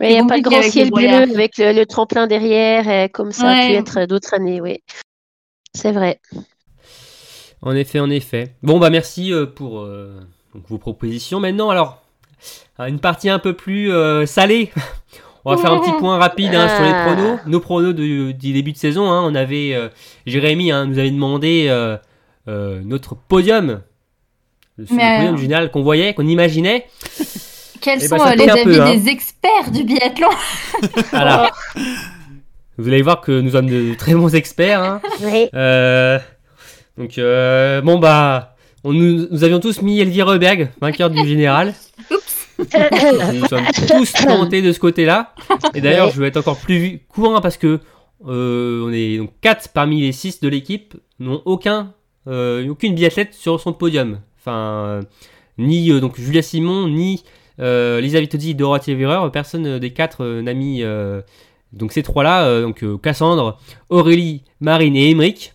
Mais il n'y a pas le compliqué grand ciel brouillard. bleu avec le, le tremplin derrière, euh, comme ça a pu Ouais. être d'autres années, oui. C'est vrai. En effet, en effet. Bon, bah merci euh, pour euh, donc, vos propositions. Maintenant, alors, une partie un peu plus euh, salée. *laughs* On va faire un petit point rapide hein, sur les Ah. pronos. Nos pronos du, du début de saison. hein. on avait euh, Jérémy hein, nous avait demandé euh, euh, notre podium. Le Mais podium général qu'on voyait, qu'on imaginait. Quels Eh sont ben, euh, les avis peu, hein. des experts du biathlon? *laughs* Voilà. Vous allez voir que nous sommes de très bons experts. hein. Oui. Euh, donc, euh, bon, bah, on, nous, nous avions tous mis Elvire Reberg, vainqueur du général. *laughs* Nous sommes tous plantés de ce côté-là. Et d'ailleurs, je vais être encore plus court parce que euh, on est donc 4 parmi les 6 de l'équipe n'ont aucun, euh, aucune biathlète sur son podium. Enfin, euh, ni euh, donc Julia Simon, ni Lisa Vitozzi, Dorothée Verreur, personne euh, des 4 n'a mis. euh, donc ces trois-là, euh, donc euh, Cassandre, Aurélie, Marine et Emeric.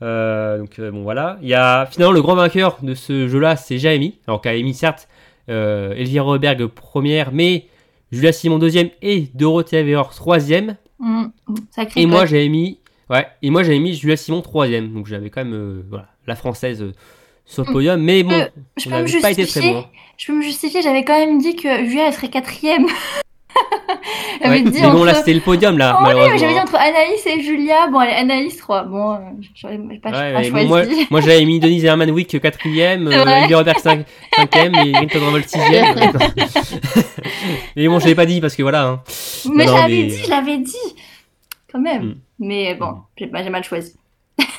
Euh, donc euh, bon voilà, il y a finalement le grand vainqueur de ce jeu-là, c'est Jaemi. Alors émis certes euh, Elvire Roberg première, mais Julia Simon deuxième et Dorothée Verreur troisième. Sacré Et moi j'avais mis, ouais, et moi j'avais mis Julia Simon troisième. Donc j'avais quand même euh, voilà la française euh, sur le Mm. podium, mais bon, je on peux me n'avait pas été très justifier. bon. Je peux me justifier, j'avais quand même dit que Julia elle serait quatrième. J'avais Ouais. *laughs* dit Mais bon, entre- là, c'était le podium, là, Oh, oui, malheureusement. j'avais dit entre Anaïs et Julia. Bon, allez, Anaïs 3. Bon, euh, j'aurais pas, Ouais, pas choisi. moi, *laughs* moi j'avais mis Denise Hermanwick quatrième, C'est euh, vrai Ellie Robert 5 cinquième et Rinton Revolt sixième. *laughs* mais bon, je l'avais pas dit parce que voilà. hein. mais l'avais mais- dit, je l'avais dit. Quand même. Hmm. Mais bon, j'ai mal choisi.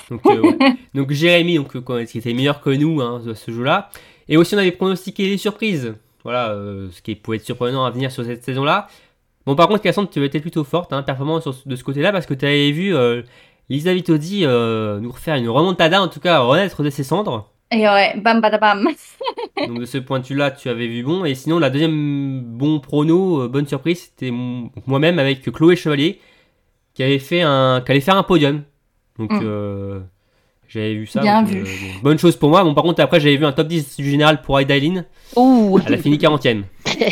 Donc, euh, ouais. *laughs* donc Jérémy, donc, euh, qui était meilleur que nous hein, à ce jeu-là. Et aussi, on avait pronostiqué les surprises. Voilà, euh, ce qui pouvait être surprenant à venir sur cette saison-là. Bon, par contre, Cassandre, tu étais plutôt forte, hein, performant sur- de ce côté-là, parce que tu avais vu euh, Lisa euh, nous refaire une remontada, en tout cas renaître de ses cendres. Et ouais, bam, badabam. *laughs* Donc de ce point de vue-là, tu avais vu bon. Et sinon, la deuxième bon prono, bonne surprise, c'était moi-même avec Chloé Chevalier, qui avait fait un, qui allait faire un podium. Donc Mm. euh, j'avais vu ça. Bien donc, vu. euh, bon, bonne chose pour moi. Bon, par contre, après, j'avais vu un top 10 du général pour Aida Eileen. Ouh. Elle a fini 40ème. *laughs*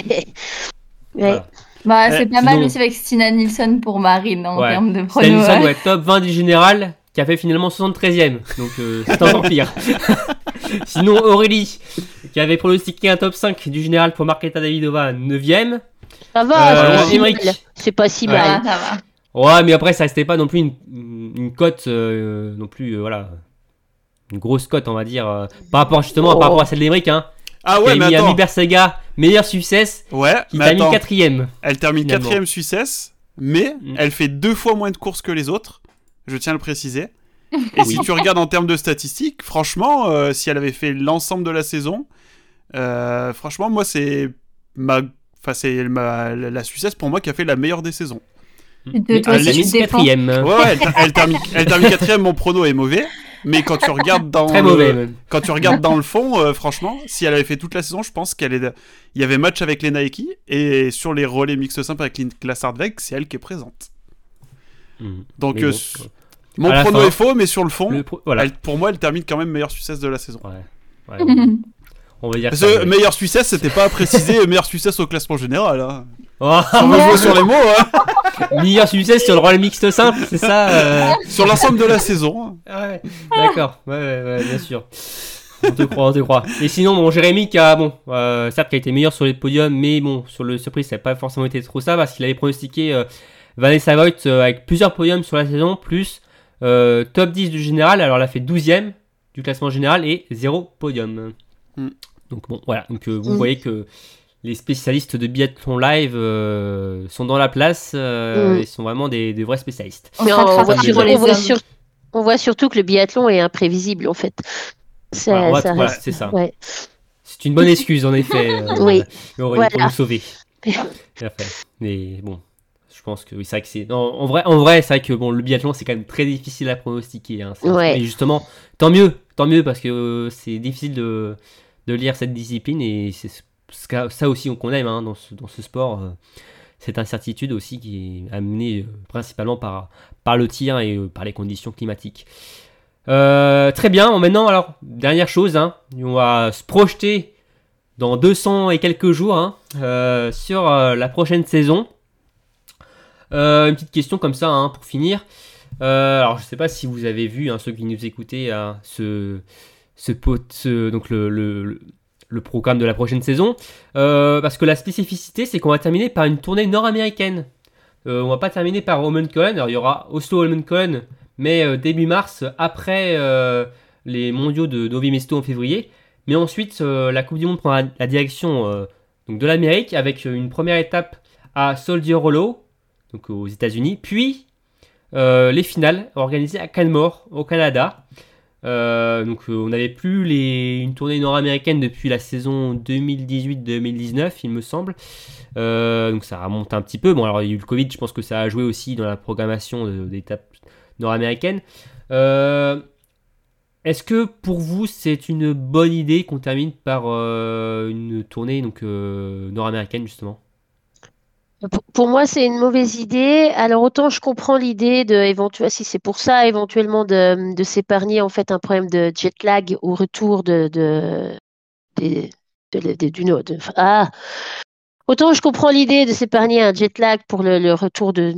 Ouais. Voilà. Bah, Euh, c'est pas sinon- mal aussi avec Stina Nilsson pour Marine en Ouais. termes de pronos. Nilsson, ouais. ouais, top 20 du général, qui a fait finalement 73ème. Donc euh, c'est *laughs* encore pire. *laughs* Sinon, Aurélie, qui avait pronostiqué un top 5 du général pour Marketa Davidova, 9ème. Ça va, Euh, c'est pas si mal. C'est pas si Ouais. Ah, ça va. Ouais, mais après, ça restait pas non plus une, une cote, euh, non plus, euh, voilà, une grosse cote, on va dire, euh, par rapport justement Oh. par rapport à celle d'Emeric, hein, Ah ouais, a mais mis attends. Bersega, meilleur success, Ouais, qui mais attends. quatrième. Elle termine finalement. quatrième Suissesse, mais Mm. elle fait deux fois moins de courses que les autres. Je tiens à le préciser. Et si tu regardes en termes de statistiques, franchement, si elle avait fait l'ensemble de la saison, franchement, moi, c'est ma, enfin, c'est ma, la Suissesse pour moi qui a fait la meilleure des saisons. De- toi elle aussi, a tu mis te défends. quatrième. Ouais, elle, ter- elle termine, elle termine quatrième. Mon prono est mauvais, mais quand tu regardes dans Très le- mauvais, quand tu regardes dans le fond, euh, franchement, si elle avait fait toute la saison, je pense qu'elle est. Il y avait match avec les Nike et sur les relais mixtes simples avec Niklas Hardweg, c'est elle qui est présente. Mhm. Donc euh, mon prono fin, est faux, mais sur le fond, Le pro- voilà. elle- pour moi, elle termine quand même meilleure Suissesse de la saison. Ouais. Ouais, on- on va dire Parce que meilleure Suissesse, c'était pas à préciser meilleure Suissesse au classement général. Hein. Oh, On veut jouer sur les mots, hein. *laughs* meilleur succès sur le rôle mixte simple, c'est ça euh, sur l'ensemble de la saison. Ah Ouais, d'accord, ouais, ouais, ouais, bien sûr. On te croit, on te croit. Et sinon, bon, Jérémy qui a, bon, euh, certes, qui a été meilleur sur les podiums, mais bon, sur le surprise, ça n'a pas forcément été trop ça, parce qu'il avait pronostiqué euh, Vanessa Voigt euh, avec plusieurs podiums sur la saison, plus euh, top 10 du général, alors elle a fait 12ème du classement général et 0 podium. Mm. Donc bon, voilà, donc euh, vous Mm. voyez que les spécialistes de biathlon live euh, sont dans la place, euh, Mm. et sont vraiment des, des vrais spécialistes. On voit, sur sur- pour les on voit hommes. sur- on voit surtout que le biathlon est imprévisible en fait. Voilà, ça voilà, c'est ouais. Une bonne excuse en effet. euh, *laughs* Oui. Aurélie, pour Voilà. nous sauver. Mais bon, je pense que oui, c'est vrai que c'est. en vrai, en vrai, c'est vrai que bon, le biathlon c'est quand même très difficile à pronostiquer. hein. Ouais. Et justement, tant mieux, tant mieux parce que euh, c'est difficile de, de lire cette discipline et c'est ça aussi qu'on aime hein, dans, ce, sport. euh, cette incertitude aussi qui est amenée euh, principalement par, par le tir et euh, par les conditions climatiques. Très bien, maintenant, alors, dernière chose, hein, on va se projeter dans 200 et quelques jours hein, sur la prochaine saison. Une petite question comme ça pour finir. Alors, je sais pas si vous avez vu, ceux qui nous écoutaient, ce, ce, pot- donc le- le- programme de la prochaine saison. Euh, parce que la spécificité, c'est qu'on va terminer par une tournée nord-américaine. Euh, on va pas terminer par Holmenkollen. Alors, il y aura Oslo-Holmenkollen, mais euh, début mars, après les mondiaux de Novi Mesto en février. Mais ensuite, la Coupe du Monde prend la, direction de l'Amérique avec une première étape à Soldier Hollow, donc aux États-Unis, puis les finales organisées à Canmore, au Canada. Euh, donc euh, on n'avait plus une tournée nord-américaine depuis la saison 2018-2019, il me semble. Euh, donc ça remonte un petit peu. Bon, alors il y a eu le Covid, je pense que ça a joué aussi dans la programmation d'étapes nord-américaines. Est-ce que pour vous c'est une bonne idée qu'on termine par une tournée nord-américaine justement? Pour- moi, c'est une mauvaise idée. Alors autant je comprends l'idée de éventuellement, si c'est pour ça, éventuellement de, de s'épargner en fait un problème de jet lag au retour de, de, de- du nord. de- ah, autant je comprends l'idée de s'épargner un jet lag pour le, le retour de-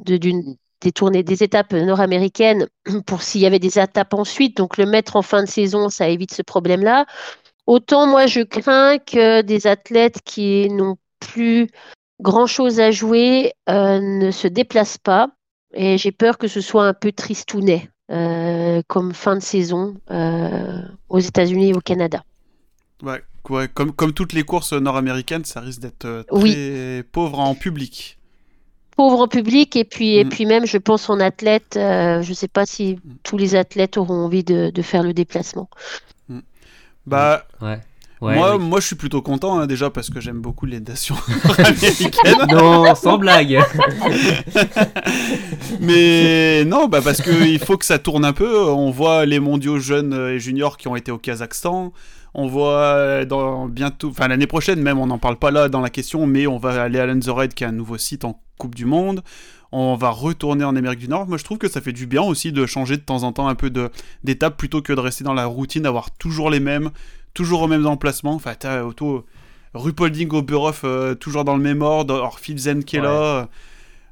d'une des tournées, des étapes nord-américaines *clears throat* pour s'il y avait des étapes ensuite. Donc le mettre en fin de saison, ça évite ce problème-là. Autant moi je crains que des athlètes qui n'ont plus grand chose à jouer, euh, ne se déplace pas. Et j'ai peur que ce soit un peu tristounet euh, comme fin de saison euh, aux États-Unis et au Canada. Ouais, ouais, comme, comme toutes les courses nord-américaines, ça risque d'être très Oui. pauvre en public. Pauvre en public et puis, et Mm. puis même, je pense en athlète. euh, je ne sais pas si Mm. tous les athlètes auront envie de, de faire le déplacement. Bah, Ouais. Ouais, moi, oui. moi, je suis plutôt content, hein, déjà, parce que j'aime beaucoup les nations *laughs* *laughs* nord-américaines. Non, sans blague. *laughs* Mais non, bah parce qu'il faut que ça tourne un peu. On voit les mondiaux jeunes et juniors qui ont été au Kazakhstan. On voit euh, dans bientôt, enfin l'année prochaine même, on n'en parle pas là dans la question, mais on va aller à Lenzerheide qui est un nouveau site en Coupe du Monde. On va retourner en Amérique du Nord. Moi, je trouve que ça fait du bien aussi de changer de temps en temps un peu de d'étapes plutôt que de rester dans la routine, d'avoir toujours les mêmes, toujours aux mêmes emplacements. Enfin, t'as auto Rupolding au Burhoff, euh, toujours dans le même ordre. Alors, Philzen qui est Ouais. là.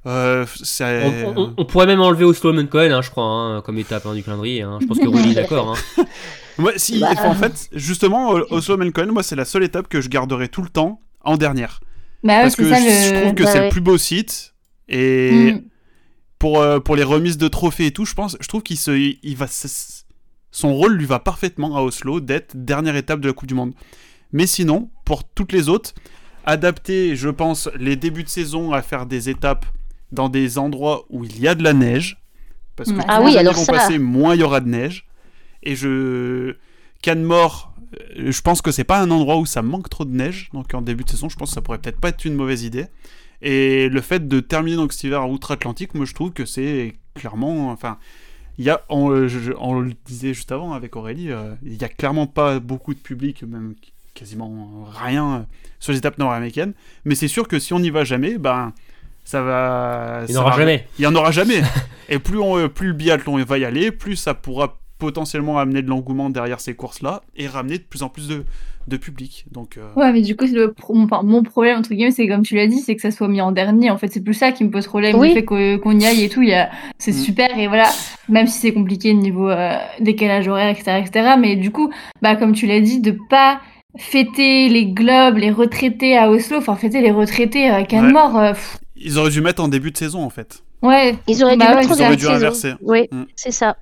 Euh, On, on- on pourrait même enlever Oslo Cohen, hein, je crois, hein, comme étape hein, du calendrier. hein. Je pense que Rudy est d'accord. hein. *laughs* Moi, si, Bah. en fait, justement, euh, Oslo Melkon, moi, c'est la seule étape que je garderai tout le temps en dernière. Bah Parce que ça je trouve que Bah c'est ouais. le plus beau site. Et Mm. pour, euh, pour les remises de trophées et tout, je pense, je trouve qu'il se, il va, son rôle lui va parfaitement à Oslo d'être dernière étape de la Coupe du Monde. Mais sinon, pour toutes les autres, adapter, je pense, les débuts de saison à faire des étapes dans des endroits où il y a de la neige. Parce que Ah les oui, années alors vont ça. passer, moins il y aura de neige. Et je. Canmore, euh, je pense que c'est pas un endroit où ça manque trop de neige. Donc en début de saison, je pense que ça pourrait peut-être pas être une mauvaise idée. Et le fait de terminer donc cet hiver en outre-Atlantique, moi je trouve que c'est clairement. Enfin, il y a, on, euh, je- on le disait juste avant avec Aurélie, euh, il y a clairement pas beaucoup de public, même quasiment rien euh, sur les étapes nord-américaines. Mais c'est sûr que si on n'y va jamais, ben ça va. Il n'y en aura jamais. il y en aura jamais. *laughs* Et plus, on, plus le biathlon va y aller, plus ça pourra potentiellement amener de l'engouement derrière ces courses-là et ramener de plus en plus de, de public. Donc, euh, Ouais, mais du coup, c'est le pro- enfin, mon problème, entre guillemets, c'est comme tu l'as dit, c'est que ça soit mis en dernier. En fait, c'est plus ça qui me pose problème. Oui. Le fait qu'on y aille et tout, il y a... c'est Mm. super. Et voilà, même si c'est compliqué niveau euh, décalage horaire, etc., etc. Mais du coup, bah, comme tu l'as dit, de pas fêter les globes, les retraités à Oslo, enfin, fêter les retraités à Canmore, euh, ils auraient dû mettre en début de saison en fait. ouais. Ils auraient dû Bah ouais, mettre en ils auraient début dû de saison. inverser. Oui, Mm. c'est ça.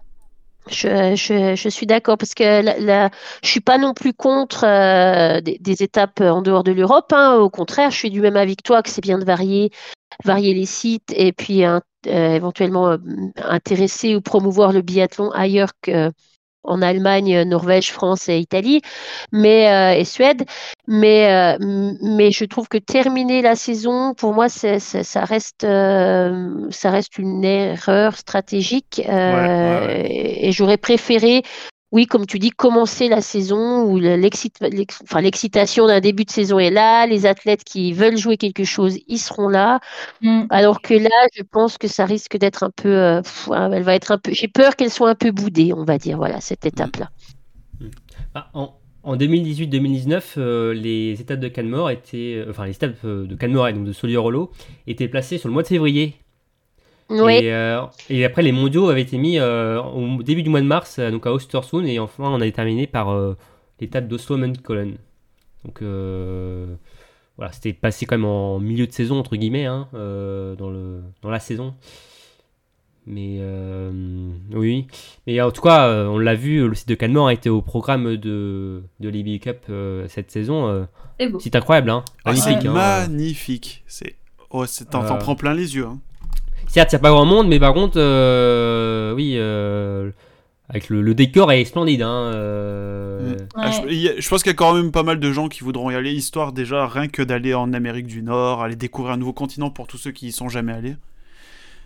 Je, je, suis d'accord parce que la, la- je suis pas non plus contre euh, des, étapes en dehors de l'Europe. hein. Au contraire, je suis du même avis que toi que c'est bien de varier, varier les sites et puis euh, éventuellement euh, intéresser ou promouvoir le biathlon ailleurs que en Allemagne, Norvège, France et Italie, mais euh, et Suède. Mais euh, mais je trouve que terminer la saison, pour moi, c'est, ça reste euh, ça reste une erreur stratégique. ouais, Et, et j'aurais préféré, oui, comme tu dis, commencer la saison où l'excitation d'un début de saison est là, les athlètes qui veulent jouer quelque chose, ils seront là. Mm. Alors que là, je pense que ça risque d'être un peu, euh, pff, elle va être un peu. J'ai peur qu'elle soit un peu boudée, on va dire, voilà, cette étape-là. Ah, en en 2018-2019, euh, les étapes de Canmore étaient, euh, enfin les étapes de Canmore et donc de Solierolo étaient placées sur le mois de février. Oui, Et, euh, et après, les mondiaux avaient été mis euh, au début du mois de mars, euh, donc à Ostersund, et enfin, on a terminé par euh, l'étape d'Oslo Mundkollen. Donc euh, voilà, c'était passé quand même en milieu de saison, entre guillemets, hein, euh, dans, le, dans la saison. Mais euh, oui, mais en tout cas, euh, on l'a vu, le site de Canmore a été au programme de, de Cup euh, cette saison. euh, C'est incroyable, hein, Ah, magnifique. c'est hein. magnifique. C'est, oh, c'est, t'en, t'en Euh, prends plein les yeux. hein. Certes, il n'y a pas grand monde, mais par contre, euh, oui, euh, avec le, le décor est splendide. Hein, euh, Mm. Ah, je, je pense qu'il y a quand même pas mal de gens qui voudront y aller, histoire déjà rien que d'aller en Amérique du Nord, aller découvrir un nouveau continent pour tous ceux qui y sont jamais allés.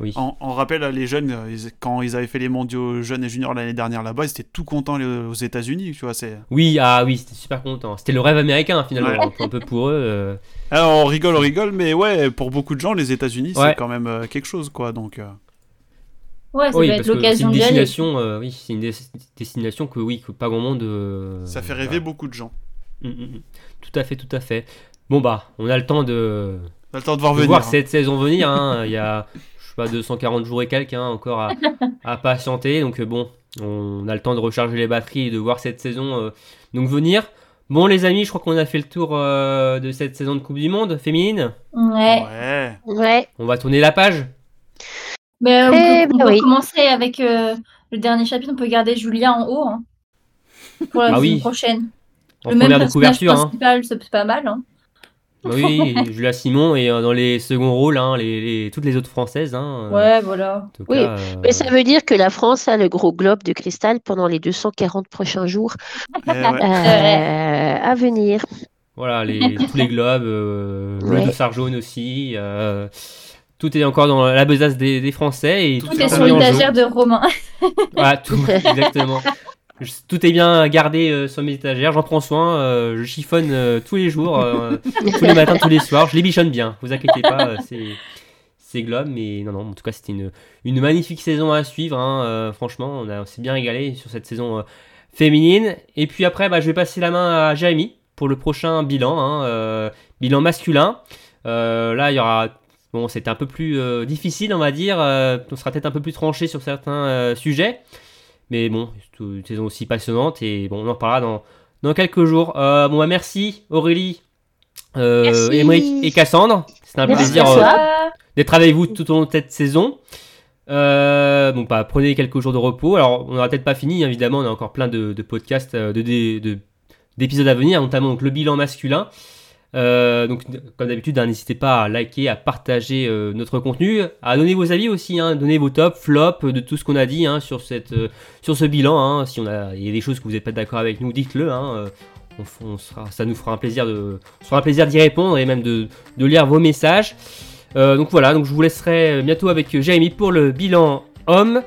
Oui. En, en rappel, les jeunes, euh, ils- quand ils avaient fait les mondiaux jeunes et juniors l'année dernière là-bas, ils étaient tout contents les- aux États-Unis, tu vois. C'est... Oui, ah oui, c'était super content. C'était le rêve américain finalement, Ouais. un peu- pour eux. euh. Alors, on rigole, on rigole, mais ouais, pour beaucoup de gens, les États-Unis, Ouais. c'est quand même euh, quelque chose, quoi. Donc, euh, Ouais, ça oui, va parce être l'occasion une d'y aller. destination, euh, oui, c'est une des- destination que oui, que pas grand monde. euh, ça fait rêver voilà. beaucoup de gens. Mm, mm, mm. Tout à fait, tout à fait. Bon bah, on a le temps de, T'as le temps de voir de venir. voir hein. cette saison venir. hein. *laughs* Il y a, sais pas, 240 jours et quelques hein, encore à, *laughs* à patienter. Donc euh, bon, on a le temps de recharger les batteries et de voir cette saison euh, donc venir. Bon les amis, je crois qu'on a fait le tour euh, de cette saison de Coupe du Monde féminine? Ouais. Ouais. Ouais. On va tourner la page? Mais euh, on Eh peut, on ben peut oui. commencer avec euh, le dernier chapitre. On peut garder Julia en haut hein, pour la Ah saison oui. prochaine. En le même première de personnage couverture. Hein. principal, c'est pas mal. Hein. Bah Oui, Julia Simon et euh, dans les seconds rôles, hein, les, les- toutes les autres françaises. Hein, euh, Ouais, voilà. Oui, cas, euh, Mais ça veut dire que la France a le gros globe de cristal pendant les 240 prochains jours Eh ouais. euh, à venir. Voilà, les, tous les globes, euh, le Ouais. dossard jaune aussi. euh, tout est encore dans la besace des, des Français. Et Tout tout est sur l'étagère de Romain. Voilà, tout, *laughs* exactement. Je- Tout est bien gardé euh, sur mes étagères, j'en prends soin, euh, je chiffonne euh, tous les jours, *laughs* tous les matins, tous les soirs, je les bichonne bien, vous inquiétez pas, c'est, c'est globe, mais non, non, en tout cas c'était une, une magnifique saison à suivre, hein, franchement, on, a- on s'est bien régalé sur cette saison féminine. Et puis après, bah, je vais passer la main à Jérémy pour le prochain bilan, hein, bilan masculin. Là, il y aura. Bon, c'était un peu plus euh, difficile, on va dire. euh, on sera peut-être un peu plus tranché sur certains euh, sujets. Mais bon, c'est une saison aussi passionnante. Et bon, on en reparlera dans, dans quelques jours. Euh, bon, bah, merci Aurélie, euh. Émeric et Cassandre. C'était un Merci plaisir euh, d'être avec vous tout au long de cette saison. Euh, bah, prenez quelques jours de repos. Alors, on n'aura peut-être pas fini, évidemment. On a encore plein de, de podcasts, de, de- de- d'épisodes à venir, notamment donc, le bilan masculin. Euh, donc, comme d'habitude, hein, n'hésitez pas à liker, à partager euh, notre contenu, à donner vos avis aussi, hein, donner vos tops, flops euh, de tout ce qu'on a dit hein, sur, cette, euh, sur ce bilan. hein. Si on a, il y a des choses que vous n'êtes pas d'accord avec nous, dites-le. hein, euh, on, sera, ça nous fera un plaisir de, un plaisir d'y répondre et même de, de lire vos messages. Euh, donc voilà, donc je vous laisserai bientôt avec Jérémy pour le bilan homme.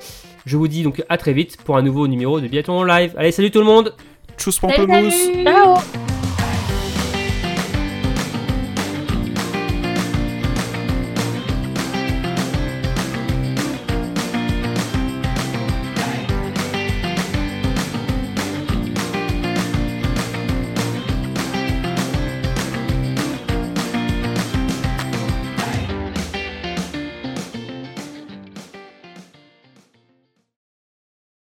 Je vous dis donc à très vite pour un nouveau numéro de Biathlon Live. Allez, salut tout le monde Tchuss Pamplemousse Ciao